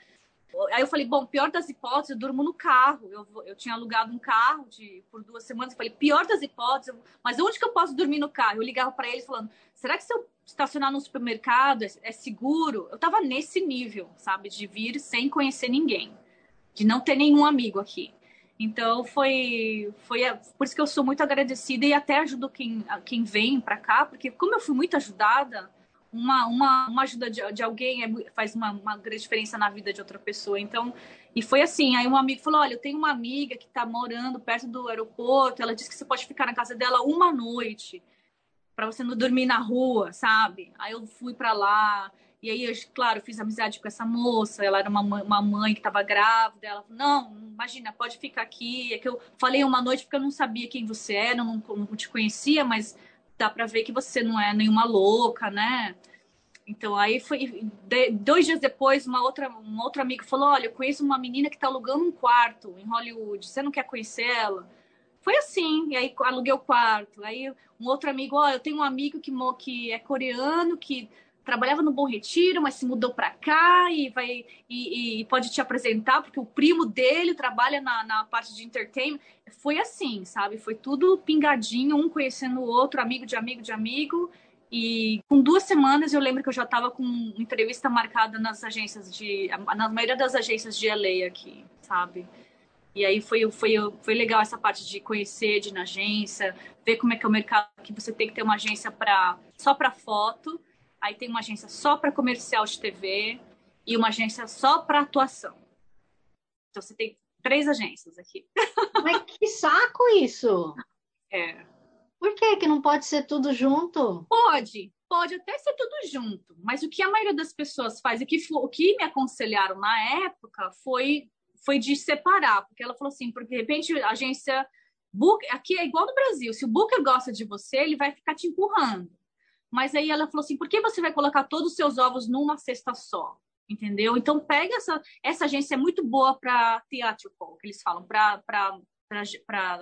Aí eu falei, bom, pior das hipóteses, eu durmo no carro. Eu, eu tinha alugado um carro de, por duas semanas. Eu falei, pior das hipóteses, mas onde que eu posso dormir no carro? Eu ligava para eles falando, será que se eu estacionar no supermercado é, é seguro? Eu tava nesse nível, sabe, de vir sem conhecer ninguém, de não ter nenhum amigo aqui. Então foi, foi por isso que eu sou muito agradecida e até ajudo quem, quem vem para cá, porque como eu fui muito ajudada, uma, uma, uma ajuda de, de alguém é, faz uma, uma grande diferença na vida de outra pessoa. Então, e foi assim, aí um amigo falou, olha, eu tenho uma amiga que está morando perto do aeroporto, ela disse que você pode ficar na casa dela uma noite para você não dormir na rua, sabe? Aí eu fui para lá, e aí, eu, claro, fiz amizade com essa moça, ela era uma uma mãe que estava grávida. Ela falou: Não, imagina, pode ficar aqui. É que eu falei uma noite porque eu não sabia quem você era, não, não te conhecia, mas dá para ver que você não é nenhuma louca, né? Então, aí foi. Dois dias depois, uma outra, um outro amigo falou: Olha, eu conheço uma menina que está alugando um quarto em Hollywood, você não quer conhecer ela? Foi assim, e aí aluguei o quarto. Aí um outro amigo, ó, eu tenho um amigo que, que é coreano, que trabalhava no Bom Retiro, mas se mudou para cá e vai e, e, pode te apresentar, porque o primo dele trabalha na, na parte de entertainment. Foi assim, sabe? Foi tudo pingadinho, um conhecendo o outro, amigo de amigo de amigo. E com duas semanas eu lembro que eu já estava com entrevista marcada nas agências de. na maioria das agências de LA aqui, sabe? E aí foi, foi, foi legal essa parte de conhecer, de ir na agência, ver como é que é o mercado, que você tem que ter uma agência pra, só para foto, aí tem uma agência só para comercial de TV e uma agência só para atuação. Então você tem três agências aqui. Mas que saco isso! É. Por que que não pode ser tudo junto? Pode, pode até ser tudo junto, mas o que a maioria das pessoas faz e que o que me aconselharam na época foi foi de separar, porque ela falou assim, porque de repente a agência book aqui é igual no Brasil, se o Booker gosta de você, ele vai ficar te empurrando. Mas aí ela falou assim, por que você vai colocar todos os seus ovos numa cesta só? Entendeu? Então pega essa essa agência é muito boa para theatrical, que eles falam, para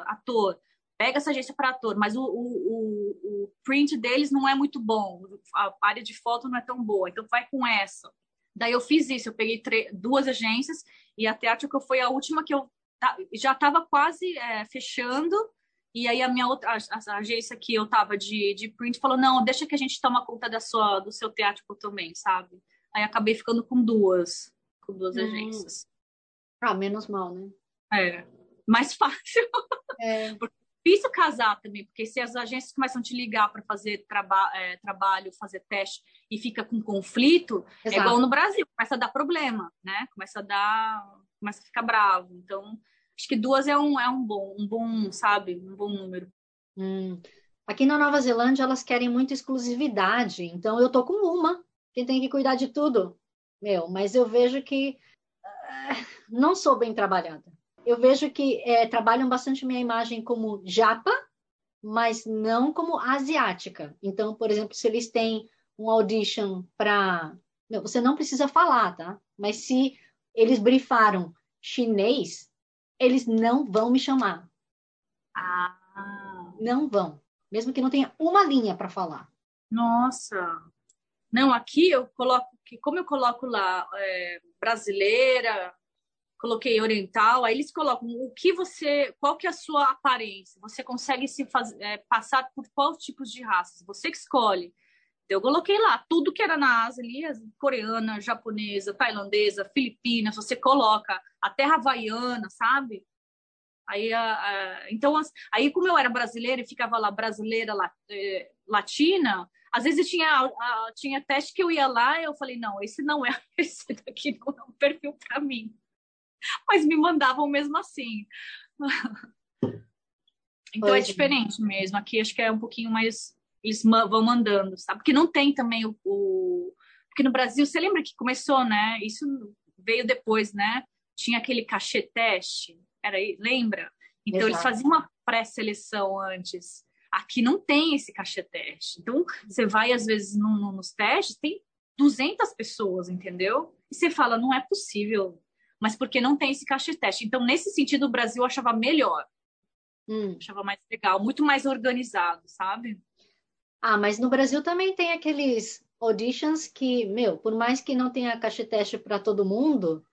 ator pega essa agência para ator, mas o, o, o, print deles não é muito bom, a área de foto não é tão boa, então vai com essa. Daí eu fiz isso, eu peguei duas agências e a Teatrical foi a última que eu já estava quase é, fechando, e aí a minha outra a, a, agência que eu tava de, de print falou: não, deixa que a gente toma conta da sua, do seu teatro também, sabe? Aí acabei ficando com duas, com duas hum. agências. Ah, menos mal, né? É, mais fácil. É. Porque difícil casar também, porque se as agências começam a te ligar para fazer traba é, trabalho, fazer teste e fica com conflito, Exato. é igual no Brasil, começa a dar problema, né? Começa a dar, começa a ficar bravo. Então, acho que duas é um, é um bom, um bom, sabe, um bom número. Hum. Aqui na Nova Zelândia elas querem muita exclusividade, então eu tô com uma que tem que cuidar de tudo, meu. Mas eu vejo que uh, não sou bem trabalhada eu vejo que é, trabalham bastante minha imagem como japa, mas não como asiática. Então, por exemplo, se eles têm um audition para. Você não precisa falar, tá? Mas se eles brifaram chinês, eles não vão me chamar. Ah. Não vão. Mesmo que não tenha uma linha para falar. Nossa. Não, aqui eu coloco, como eu coloco lá é, brasileira, coloquei oriental, aí eles colocam o que você, qual que é a sua aparência, você consegue se faz, é, passar por quais tipos de raças, você que escolhe. Eu coloquei lá tudo que era na Ásia ali, coreana, japonesa, tailandesa, filipina, você coloca a terra havaiana, sabe? Aí, a, a, então, aí como eu era brasileira e ficava lá brasileira é, latina, às vezes tinha, a, tinha teste que eu ia lá e eu falei, não, esse não é, esse daqui não é um perfil para mim. mas me mandavam mesmo assim. Então é é diferente mesmo. Aqui acho que é um pouquinho mais. Eles vão mandando, sabe? Porque não tem também o, o. Porque no Brasil, você lembra que começou, né? Isso veio depois, né? Tinha aquele cachê teste. Era aí, lembra? Então Exato. eles faziam uma pré-seleção antes. Aqui não tem esse cachê teste. Então você vai às vezes no, no, nos testes, tem 200 pessoas, entendeu? E você fala, não é possível mas porque não tem esse caixa teste. Então, nesse sentido, o Brasil achava melhor. Hum. Achava mais legal, muito mais organizado, sabe? Ah, mas no Brasil também tem aqueles auditions que, meu, por mais que não tenha caixa teste para todo mundo,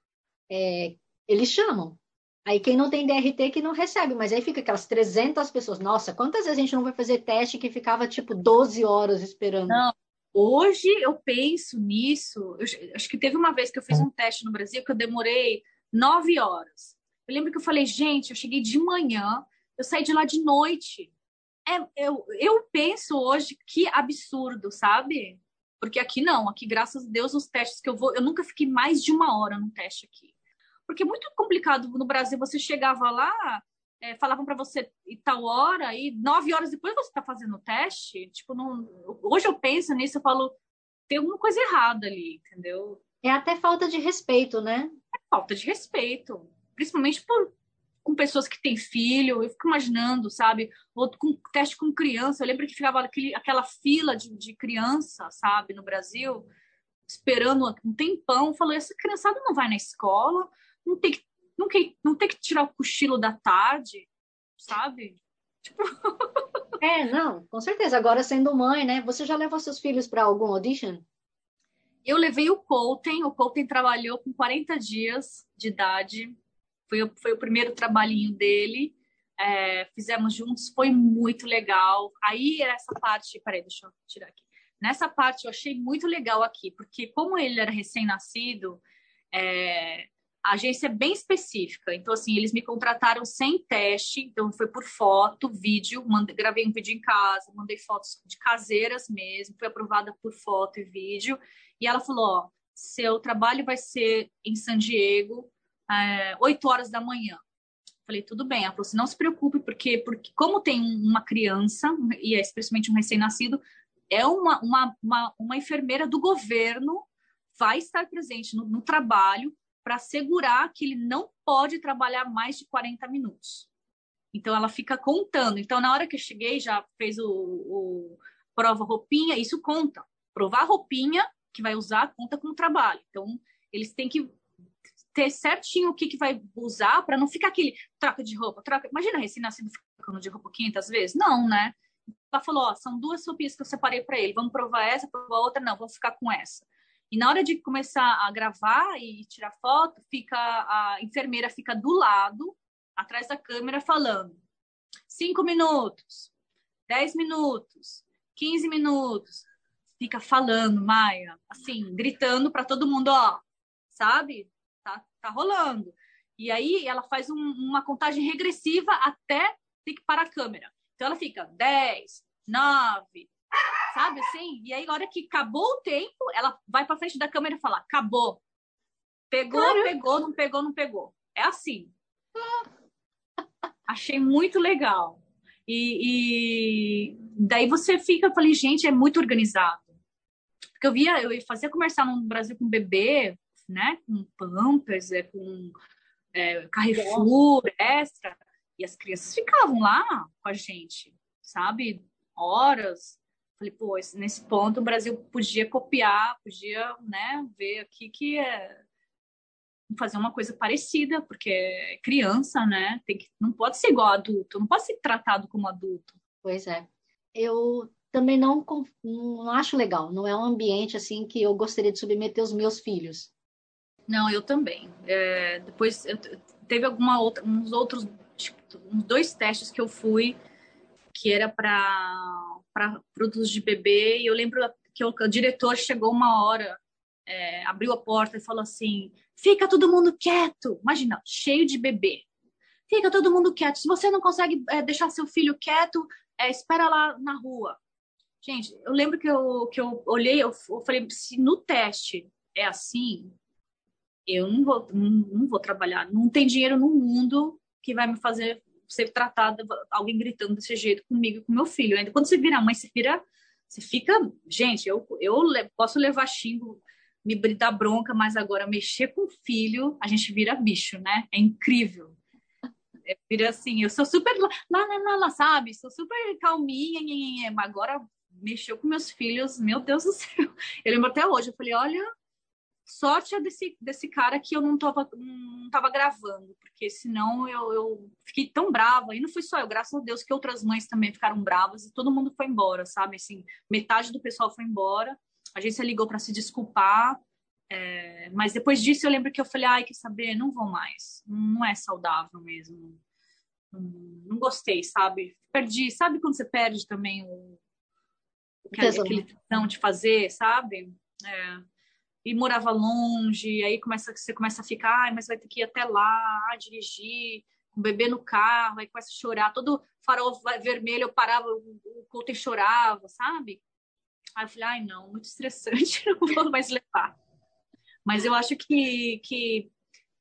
é, eles chamam. Aí quem não tem DRT que não recebe, mas aí fica aquelas 300 pessoas. Nossa, quantas vezes a gente não vai fazer teste que ficava tipo 12 horas esperando? Não, Hoje eu penso nisso. Eu, acho que teve uma vez que eu fiz um teste no Brasil que eu demorei nove horas. Eu lembro que eu falei, gente, eu cheguei de manhã, eu saí de lá de noite. É, eu, eu penso hoje que absurdo, sabe? Porque aqui não, aqui, graças a Deus, os testes que eu vou, eu nunca fiquei mais de uma hora no teste aqui. Porque é muito complicado no Brasil, você chegava lá, é, falavam para você e tal hora e nove horas depois você está fazendo o teste. Tipo, não... hoje eu penso nisso, eu falo, tem alguma coisa errada ali, entendeu? É até falta de respeito, né? É falta de respeito, principalmente por com pessoas que têm filho, eu fico imaginando, sabe? Ou com teste com criança. Eu lembro que ficava aquele, aquela fila de, de criança, sabe, no Brasil, esperando um tempão. Falou: essa criançada não vai na escola, não tem que não, que, não ter que tirar o cochilo da tarde, sabe? Tipo... é, não, com certeza. Agora, sendo mãe, né? Você já levou seus filhos para algum audition? Eu levei o Colton. O Colton trabalhou com 40 dias de idade. Foi, foi o primeiro trabalhinho dele. É, fizemos juntos, foi muito legal. Aí, essa parte... Peraí, deixa eu tirar aqui. Nessa parte, eu achei muito legal aqui, porque como ele era recém-nascido... É, a agência é bem específica. Então, assim, eles me contrataram sem teste. Então, foi por foto, vídeo. Mandei, gravei um vídeo em casa, mandei fotos de caseiras mesmo. Fui aprovada por foto e vídeo. E ela falou: ó, seu trabalho vai ser em San Diego, é, 8 horas da manhã. Falei, tudo bem. Ela falou assim, não se preocupe, porque, porque como tem uma criança, e é especialmente um recém-nascido, é uma, uma, uma, uma enfermeira do governo vai estar presente no, no trabalho para assegurar que ele não pode trabalhar mais de 40 minutos. Então ela fica contando. Então na hora que eu cheguei já fez o, o prova roupinha, isso conta. Provar roupinha que vai usar conta com o trabalho. Então eles têm que ter certinho o que, que vai usar para não ficar aquele troca de roupa, troca. Imagina recém-nascido ficando de roupa 500 vezes? Não, né? Ela falou: ó, são duas roupinhas que eu separei para ele. Vamos provar essa, provar outra? Não, vamos ficar com essa. E na hora de começar a gravar e tirar foto, fica a enfermeira fica do lado, atrás da câmera, falando: cinco minutos, dez minutos, quinze minutos. Fica falando, Maia, assim, gritando para todo mundo, ó, sabe? Tá, rolando. E aí ela faz um, uma contagem regressiva até ter que parar a câmera. Então ela fica 10, 9, sabe assim? E aí, na hora que acabou o tempo, ela vai para frente da câmera e fala: acabou. Pegou, Caramba. pegou, não pegou, não pegou. É assim. Achei muito legal. E, e, daí você fica, eu falei, gente, é muito organizado. Porque eu via, eu fazia comercial no Brasil com bebê, né? Com Pampers, é, com é, Carrefour, Extra. E as crianças ficavam lá com a gente, sabe? Horas. Falei, pô, nesse ponto o Brasil podia copiar, podia, né, ver aqui que é fazer uma coisa parecida, porque é criança, né, tem que, não pode ser igual adulto, não pode ser tratado como adulto. Pois é. Eu também não, não acho legal, não é um ambiente assim que eu gostaria de submeter os meus filhos. Não, eu também. É, depois eu, teve alguma outra, uns outros, tipo, uns dois testes que eu fui que era para produtos de bebê. E eu lembro que o, o diretor chegou uma hora, é, abriu a porta e falou assim: fica todo mundo quieto. Imagina, cheio de bebê. Fica todo mundo quieto. Se você não consegue é, deixar seu filho quieto, é, espera lá na rua. Gente, eu lembro que eu, que eu olhei, eu, eu falei, se no teste é assim, eu não vou, não, não, vou trabalhar. Não tem dinheiro no mundo que vai me fazer ser tratada, alguém gritando desse jeito comigo e com meu filho. Ainda quando você vira mãe, você vira, você fica, gente, eu, eu posso levar xingo, me dar bronca, mas agora mexer com o filho, a gente vira bicho, né? É incrível. É, vira assim, eu sou super lá, lá, lá, sabe? Sou super calminha, mas agora mexeu com meus filhos, meu Deus do céu. Eu lembro até hoje, eu falei, olha, Sorte é desse, desse cara que eu não tava, não tava gravando, porque senão eu, eu fiquei tão brava. E não fui só eu, graças a Deus, que outras mães também ficaram bravas e todo mundo foi embora, sabe? Assim, metade do pessoal foi embora. A agência ligou para se desculpar. É, mas depois disso eu lembro que eu falei, ai, quer saber? Não vou mais. Não é saudável mesmo. Não, não gostei, sabe? Perdi. Sabe quando você perde também o, o que, aquele tesão de fazer, sabe? É e morava longe, aí começa, você começa a ficar, ah, mas vai ter que ir até lá, dirigir, com o bebê no carro, aí começa a chorar, todo farol vermelho, eu parava, o, e chorava, sabe? Aí eu falei, ai não, muito estressante, não vou mais levar. Mas eu acho que, que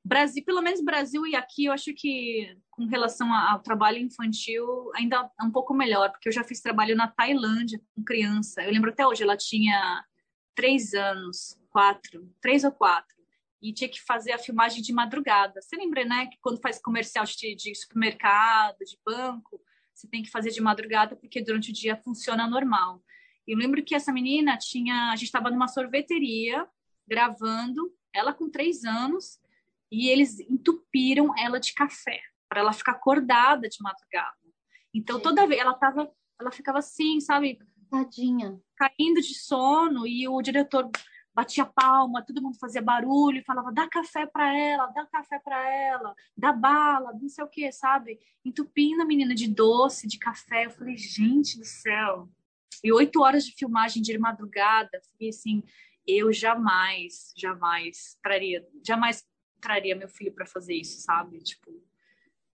Brasil, pelo menos Brasil e aqui, eu acho que com relação ao trabalho infantil ainda é um pouco melhor, porque eu já fiz trabalho na Tailândia com criança. Eu lembro até hoje, ela tinha três anos quatro, três ou quatro, e tinha que fazer a filmagem de madrugada. Você lembra, né, que quando faz comercial de, de supermercado, de banco, você tem que fazer de madrugada porque durante o dia funciona normal. E eu lembro que essa menina tinha, a gente estava numa sorveteria gravando, ela com três anos, e eles entupiram ela de café para ela ficar acordada de madrugada. Então toda vez ela tava, ela ficava assim, sabe? Tadinha. Caindo de sono e o diretor batia palma, todo mundo fazia barulho, falava dá café para ela, dá café para ela, dá bala, não sei o que, sabe? Entupindo a menina de doce, de café. Eu falei, gente do céu. E oito horas de filmagem de madrugada, fiquei assim, eu jamais, jamais traria, jamais traria meu filho para fazer isso, sabe? Tipo,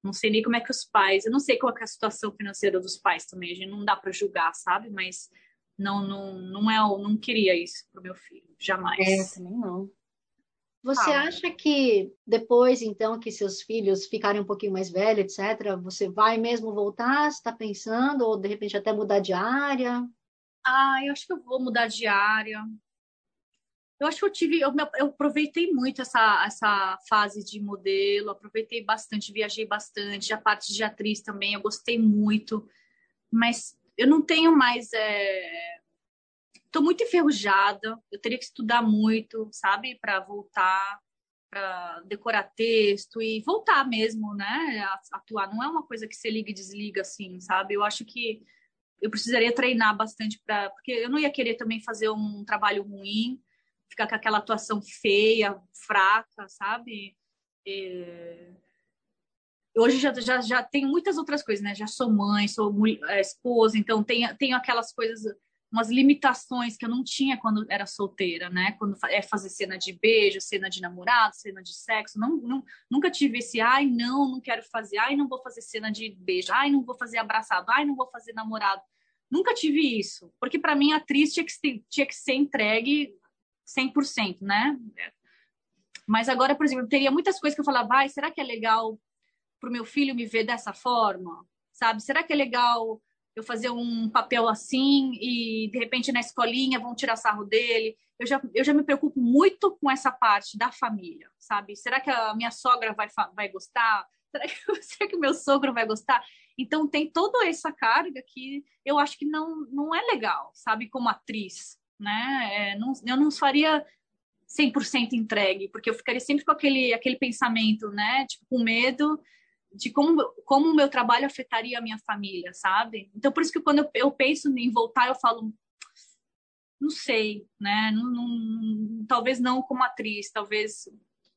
não sei nem como é que os pais, eu não sei qual é a situação financeira dos pais também, a gente não dá para julgar, sabe? Mas não, não, não é, não queria isso pro meu filho, jamais. É, também não. Você ah. acha que depois, então, que seus filhos ficarem um pouquinho mais velhos, etc., você vai mesmo voltar? Está pensando? Ou de repente até mudar de área? Ah, eu acho que eu vou mudar de área. Eu acho que eu tive, eu, eu aproveitei muito essa, essa fase de modelo, aproveitei bastante, viajei bastante, a parte de atriz também, eu gostei muito, mas eu não tenho mais é, Estou muito enferrujada, eu teria que estudar muito, sabe, para voltar, para decorar texto e voltar mesmo, né, atuar. Não é uma coisa que você liga e desliga assim, sabe? Eu acho que eu precisaria treinar bastante para, porque eu não ia querer também fazer um trabalho ruim, ficar com aquela atuação feia, fraca, sabe? E... Hoje já, já, já tenho muitas outras coisas, né? Já sou mãe, sou mulher, é, esposa, então tenho, tenho aquelas coisas umas limitações que eu não tinha quando era solteira, né? Quando é fazer cena de beijo, cena de namorado, cena de sexo, não, não, nunca tive esse, ai, não, não quero fazer, ai, não vou fazer cena de beijo, ai, não vou fazer abraçado, ai, não vou fazer namorado. Nunca tive isso, porque para mim a atriz tinha que, tinha que ser entregue 100%, né? Mas agora, por exemplo, teria muitas coisas que eu falava, ai, será que é legal para o meu filho me ver dessa forma? Sabe? Será que é legal eu fazer um papel assim e de repente na escolinha vão tirar sarro dele. Eu já, eu já me preocupo muito com essa parte da família, sabe? Será que a minha sogra vai, vai gostar? Será que, será que o meu sogro vai gostar? Então tem toda essa carga que eu acho que não, não é legal, sabe? Como atriz, né? É, não, eu não faria 100% entregue, porque eu ficaria sempre com aquele, aquele pensamento, né? Tipo, com medo de como, como o meu trabalho afetaria a minha família, sabe? Então, por isso que quando eu, penso em voltar, eu falo, não sei, né? Não, não, talvez não como atriz, talvez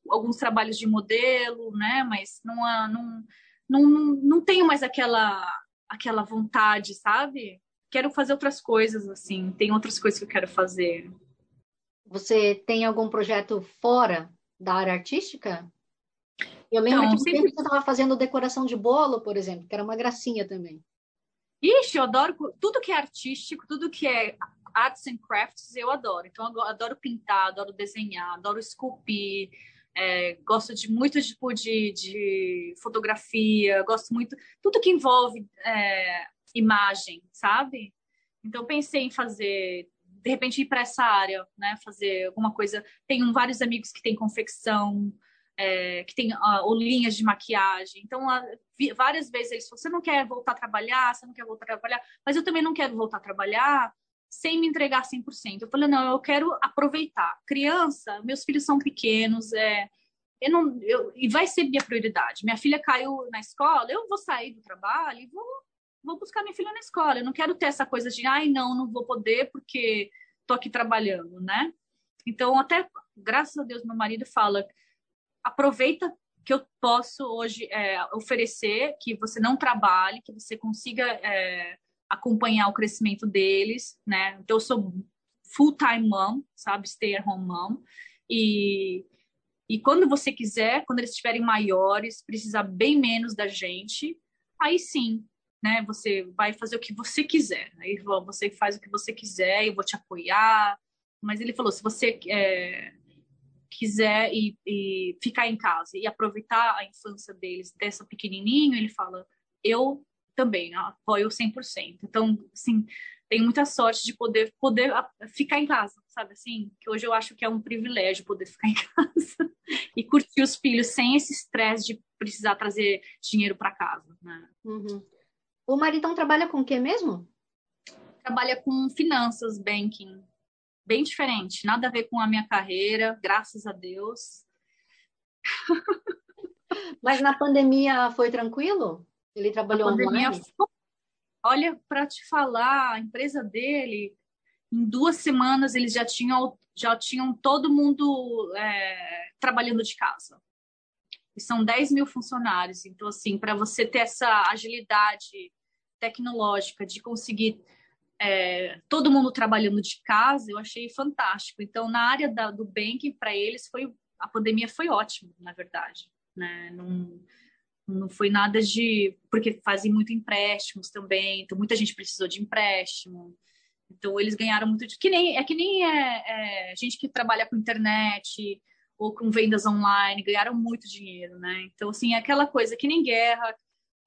alguns trabalhos de modelo, né? Mas não, não, não, não tenho mais aquela, aquela vontade, sabe? Quero fazer outras coisas, assim, tem outras coisas que eu quero fazer. Você tem algum projeto fora da área artística? Eu lembro então, que sempre... você estava fazendo decoração de bolo, por exemplo, que era uma gracinha também. Ixi, eu adoro tudo que é artístico, tudo que é arts and crafts, eu adoro. Então, eu adoro pintar, adoro desenhar, adoro esculpir, é, gosto de muito tipo de, de fotografia, gosto muito tudo que envolve é, imagem, sabe? Então, pensei em fazer, de repente, ir para essa área, né? Fazer alguma coisa. Tenho vários amigos que têm confecção, é, que tem uh, linhas de maquiagem. Então, uh, várias vezes eles falam, você não quer voltar a trabalhar, você não quer voltar a trabalhar, mas eu também não quero voltar a trabalhar sem me entregar 100%. Eu falei, não, eu quero aproveitar. Criança, meus filhos são pequenos, é, eu não, eu, e vai ser minha prioridade. Minha filha caiu na escola, eu vou sair do trabalho e vou, vou buscar minha filha na escola. Eu não quero ter essa coisa de, ai, não, não vou poder porque tô aqui trabalhando, né? Então, até, graças a Deus, meu marido fala aproveita que eu posso hoje é, oferecer, que você não trabalhe, que você consiga é, acompanhar o crescimento deles, né? Então, eu sou full-time mom, sabe? Stay-at-home mom. E, e quando você quiser, quando eles estiverem maiores, precisar bem menos da gente, aí sim, né? Você vai fazer o que você quiser. Aí você faz o que você quiser, eu vou te apoiar. Mas ele falou, se você é, quiser e, e, ficar em casa e aproveitar a infância deles, dessa pequenininho, ele fala, eu também apoio 100%. Então, assim, tenho muita sorte de poder poder ficar em casa, sabe assim? Que hoje eu acho que é um privilégio poder ficar em casa e curtir os filhos sem esse estresse de precisar trazer dinheiro para casa, né? Uhum. O maridão trabalha com o que mesmo? Trabalha com finanças, banking bem diferente, nada a ver com a minha carreira, graças a Deus. Mas na pandemia foi tranquilo? Ele trabalhou online? Foi... Olha, para te falar, a empresa dele, em duas semanas eles já tinham, já tinham todo mundo é, trabalhando de casa. E são 10 mil funcionários. Então, assim, para você ter essa agilidade tecnológica de conseguir é, todo mundo trabalhando de casa, eu achei fantástico. Então, na área da, do banking, para eles foi a pandemia foi ótima, na verdade, né? Não, não foi nada de porque fazem muito empréstimos também, então muita gente precisou de empréstimo. Então eles ganharam muito de que nem é que nem é, é, gente que trabalha com internet ou com vendas online ganharam muito dinheiro, né? Então assim é aquela coisa que nem guerra,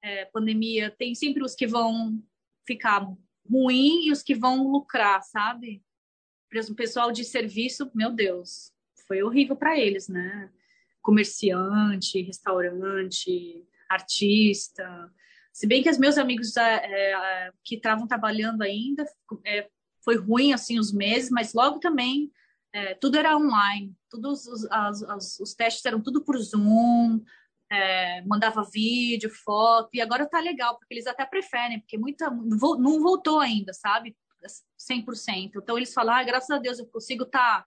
é, pandemia tem sempre os que vão ficar ruim e os que vão lucrar, sabe? Por exemplo, pessoal de serviço, meu Deus, foi horrível para eles, né? Comerciante, restaurante, artista. Se bem que os meus amigos é, que estavam trabalhando ainda, é, foi ruim assim os meses, mas logo também é, tudo era online, todos os, as, os testes eram tudo por Zoom, é, mandava vídeo, foto, e agora tá legal, porque eles até preferem, porque muita não voltou ainda, sabe? 100%. Então eles falam, ah, graças a Deus eu consigo estar tá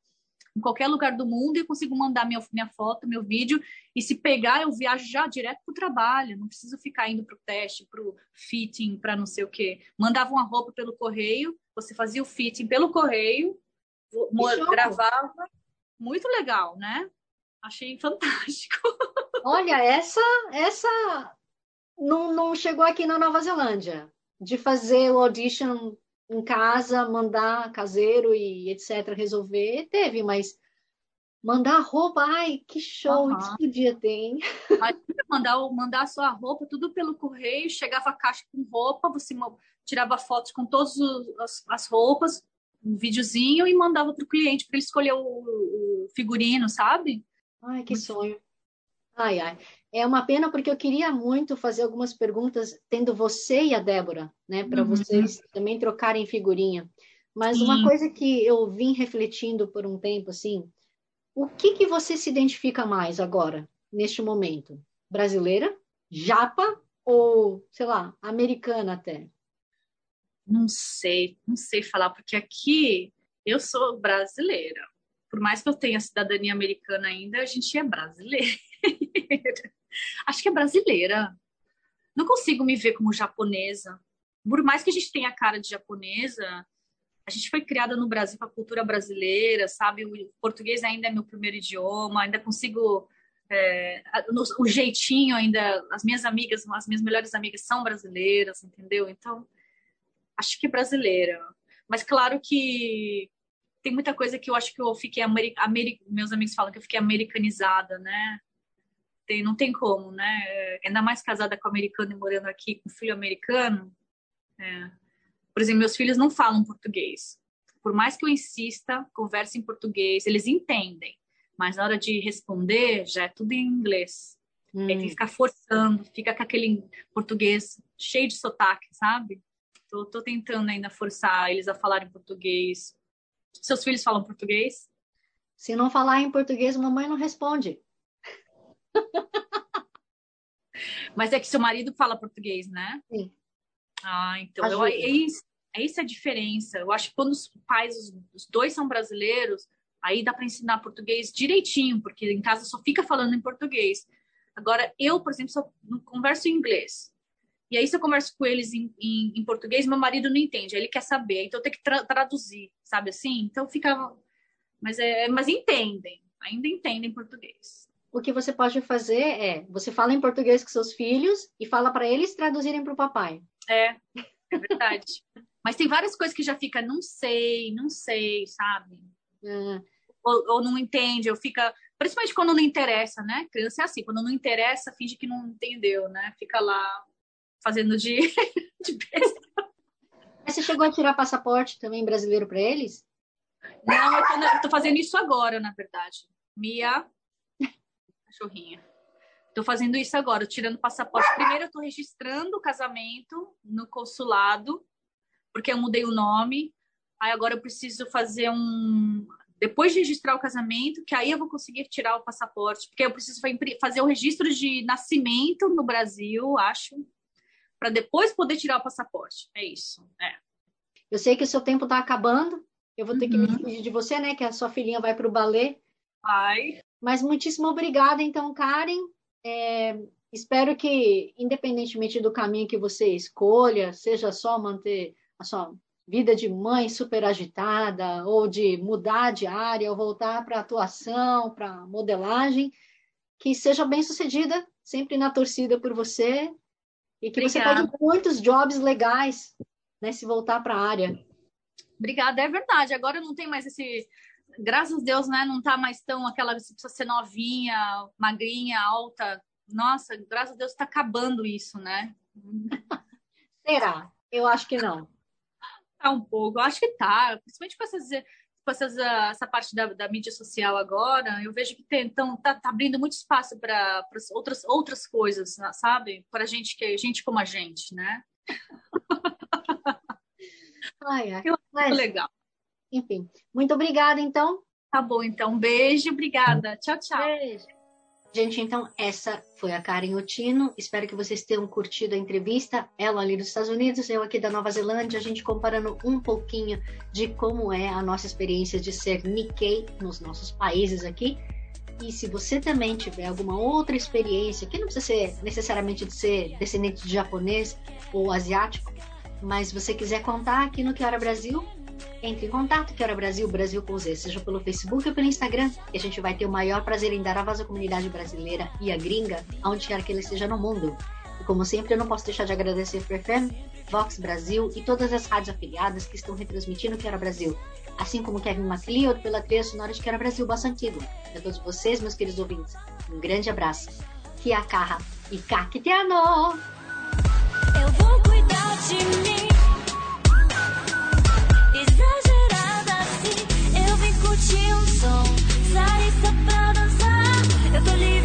em qualquer lugar do mundo e eu consigo mandar minha, minha foto, meu vídeo, e se pegar, eu viajo já direto para o trabalho, não preciso ficar indo para o teste, para o fitting, para não sei o quê. Mandava uma roupa pelo correio, você fazia o fitting pelo correio, gravava. Muito legal, né? Achei fantástico. Olha, essa, essa não, não chegou aqui na Nova Zelândia, de fazer o audition em casa, mandar caseiro e etc. resolver, teve, mas mandar roupa, ai, que show, uhum. isso podia ter, hein? mandar, mandar a sua roupa, tudo pelo correio, chegava a caixa com roupa, você tirava fotos com todas as, as roupas, um videozinho e mandava para o cliente para ele escolher o, o, figurino, sabe? Ai, que sonho. Ai, ai. É uma pena porque eu queria muito fazer algumas perguntas tendo você e a Débora, né, para uhum. vocês também trocarem figurinha. Mas Sim. uma coisa que eu vim refletindo por um tempo assim, o que que você se identifica mais agora, neste momento? Brasileira, japa ou, sei lá, americana até? Não sei, não sei falar porque aqui eu sou brasileira. Por mais que eu tenha cidadania americana ainda, a gente é brasileira. Acho que é brasileira. Não consigo me ver como japonesa. Por mais que a gente tenha cara de japonesa, a gente foi criada no Brasil com a cultura brasileira, sabe? O português ainda é meu primeiro idioma, ainda consigo. É, o jeitinho ainda. As minhas amigas, as minhas melhores amigas são brasileiras, entendeu? Então, acho que é brasileira. Mas claro que tem muita coisa que eu acho que eu fiquei. Meus amigos falam que eu fiquei americanizada, né? Tem, não tem como, né? Ainda mais casada com americano e morando aqui com filho americano. É. Por exemplo, meus filhos não falam português. Por mais que eu insista, converse em português, eles entendem. Mas na hora de responder, já é tudo em inglês. Hum. Aí tem que ficar forçando, fica com aquele português cheio de sotaque, sabe? Tô, tô tentando ainda forçar eles a falarem português. Seus filhos falam português? Se não falar em português, mamãe não responde. Mas é que seu marido fala português, né? Sim. Ah, então eu, é, isso, é isso a diferença. Eu acho que quando os pais, os, os dois são brasileiros, aí dá para ensinar português direitinho, porque em casa só fica falando em português. Agora, eu, por exemplo, só converso em inglês. E aí, se eu converso com eles em, em, em português, meu marido não entende, ele quer saber, então eu tenho que tra traduzir, sabe assim? Então fica. Mas, é, mas entendem, ainda entendem português o que você pode fazer é, você fala em português com seus filhos e fala para eles traduzirem para o papai. É, é verdade. Mas tem várias coisas que já fica, não sei, não sei, sabe? É. Ou, ou, não entende, ou fica. Principalmente quando não interessa, né? Criança é assim, quando não interessa, finge que não entendeu, né? Fica lá fazendo de, de você chegou a tirar passaporte também brasileiro para eles? Não, eu tô, eu tô fazendo isso agora, na verdade. Mia cachorrinha. Estou fazendo isso agora, tirando passaporte. Primeiro eu estou registrando o casamento no consulado, porque eu mudei o nome. Aí agora eu preciso fazer um. Depois de registrar o casamento, que aí eu vou conseguir tirar o passaporte, porque eu preciso fazer o registro de nascimento no Brasil, acho, para depois poder tirar o passaporte. É isso. É. Eu sei que o seu tempo está acabando. Eu vou ter uhum. que me uhum. despedir de você, né? Que a sua filhinha vai para o balé. Vai. Mas muitíssimo obrigada, então, Karen. É, espero que, independentemente do caminho que você escolha, seja só manter a sua vida de mãe super agitada, ou de mudar de área, ou voltar para atuação, para modelagem, que seja bem sucedida, sempre na torcida por você, e que Obrigada. você pode muitos jobs legais, né, se voltar para a área. Obrigada, é verdade. Agora não tem mais esse. Graças a Deus, né? Não tá mais tão aquela. Você precisa ser novinha, magrinha, alta. Nossa, graças a Deus está acabando isso, né? Será? Eu acho que não. Tá um pouco, eu acho que tá. Principalmente com essas com essas, essa parte da, da, mídia social agora, eu vejo que tem, então, tá, tá abrindo muito espaço para outras, outras coisas, sabe? Para gente que gente como a gente, né? Ai, ai. Mas, legal. Enfim, muito obrigada, então. Tá bom, então. Beijo, obrigada. Tchau, tchau. Beijo. Gente, então essa foi a Karen Otino. Espero que vocês tenham curtido a entrevista. Ela ali dos Estados Unidos, eu aqui da Nova Zelândia, a gente comparando um pouquinho de como é a nossa experiência de ser Nikkei nos nossos países aqui. E se você também tiver alguma outra experiência, que não precisa ser necessariamente de ser descendente de japonês ou asiático, mas você quiser contar aqui no Que Hora Brasil, entre em contato, Que Hora Brasil, Brasil com Z, seja pelo Facebook ou pelo Instagram, que a gente vai ter o maior prazer em dar a voz à comunidade brasileira e à gringa, onde quer que ele esteja no mundo. E como sempre, eu não posso deixar de agradecer para FM, Vox Brasil e todas as rádios afiliadas que estão retransmitindo Que Hora Brasil, assim como Kevin MacLeod pela trilha sonora de Que Hora Brasil Basso Antigo. E a todos vocês, meus queridos ouvintes, um grande abraço. Kia kaha e kakiteano! Eu vou cuidar de mim. Curtir um som. Sair só pra dançar. Eu tô livre,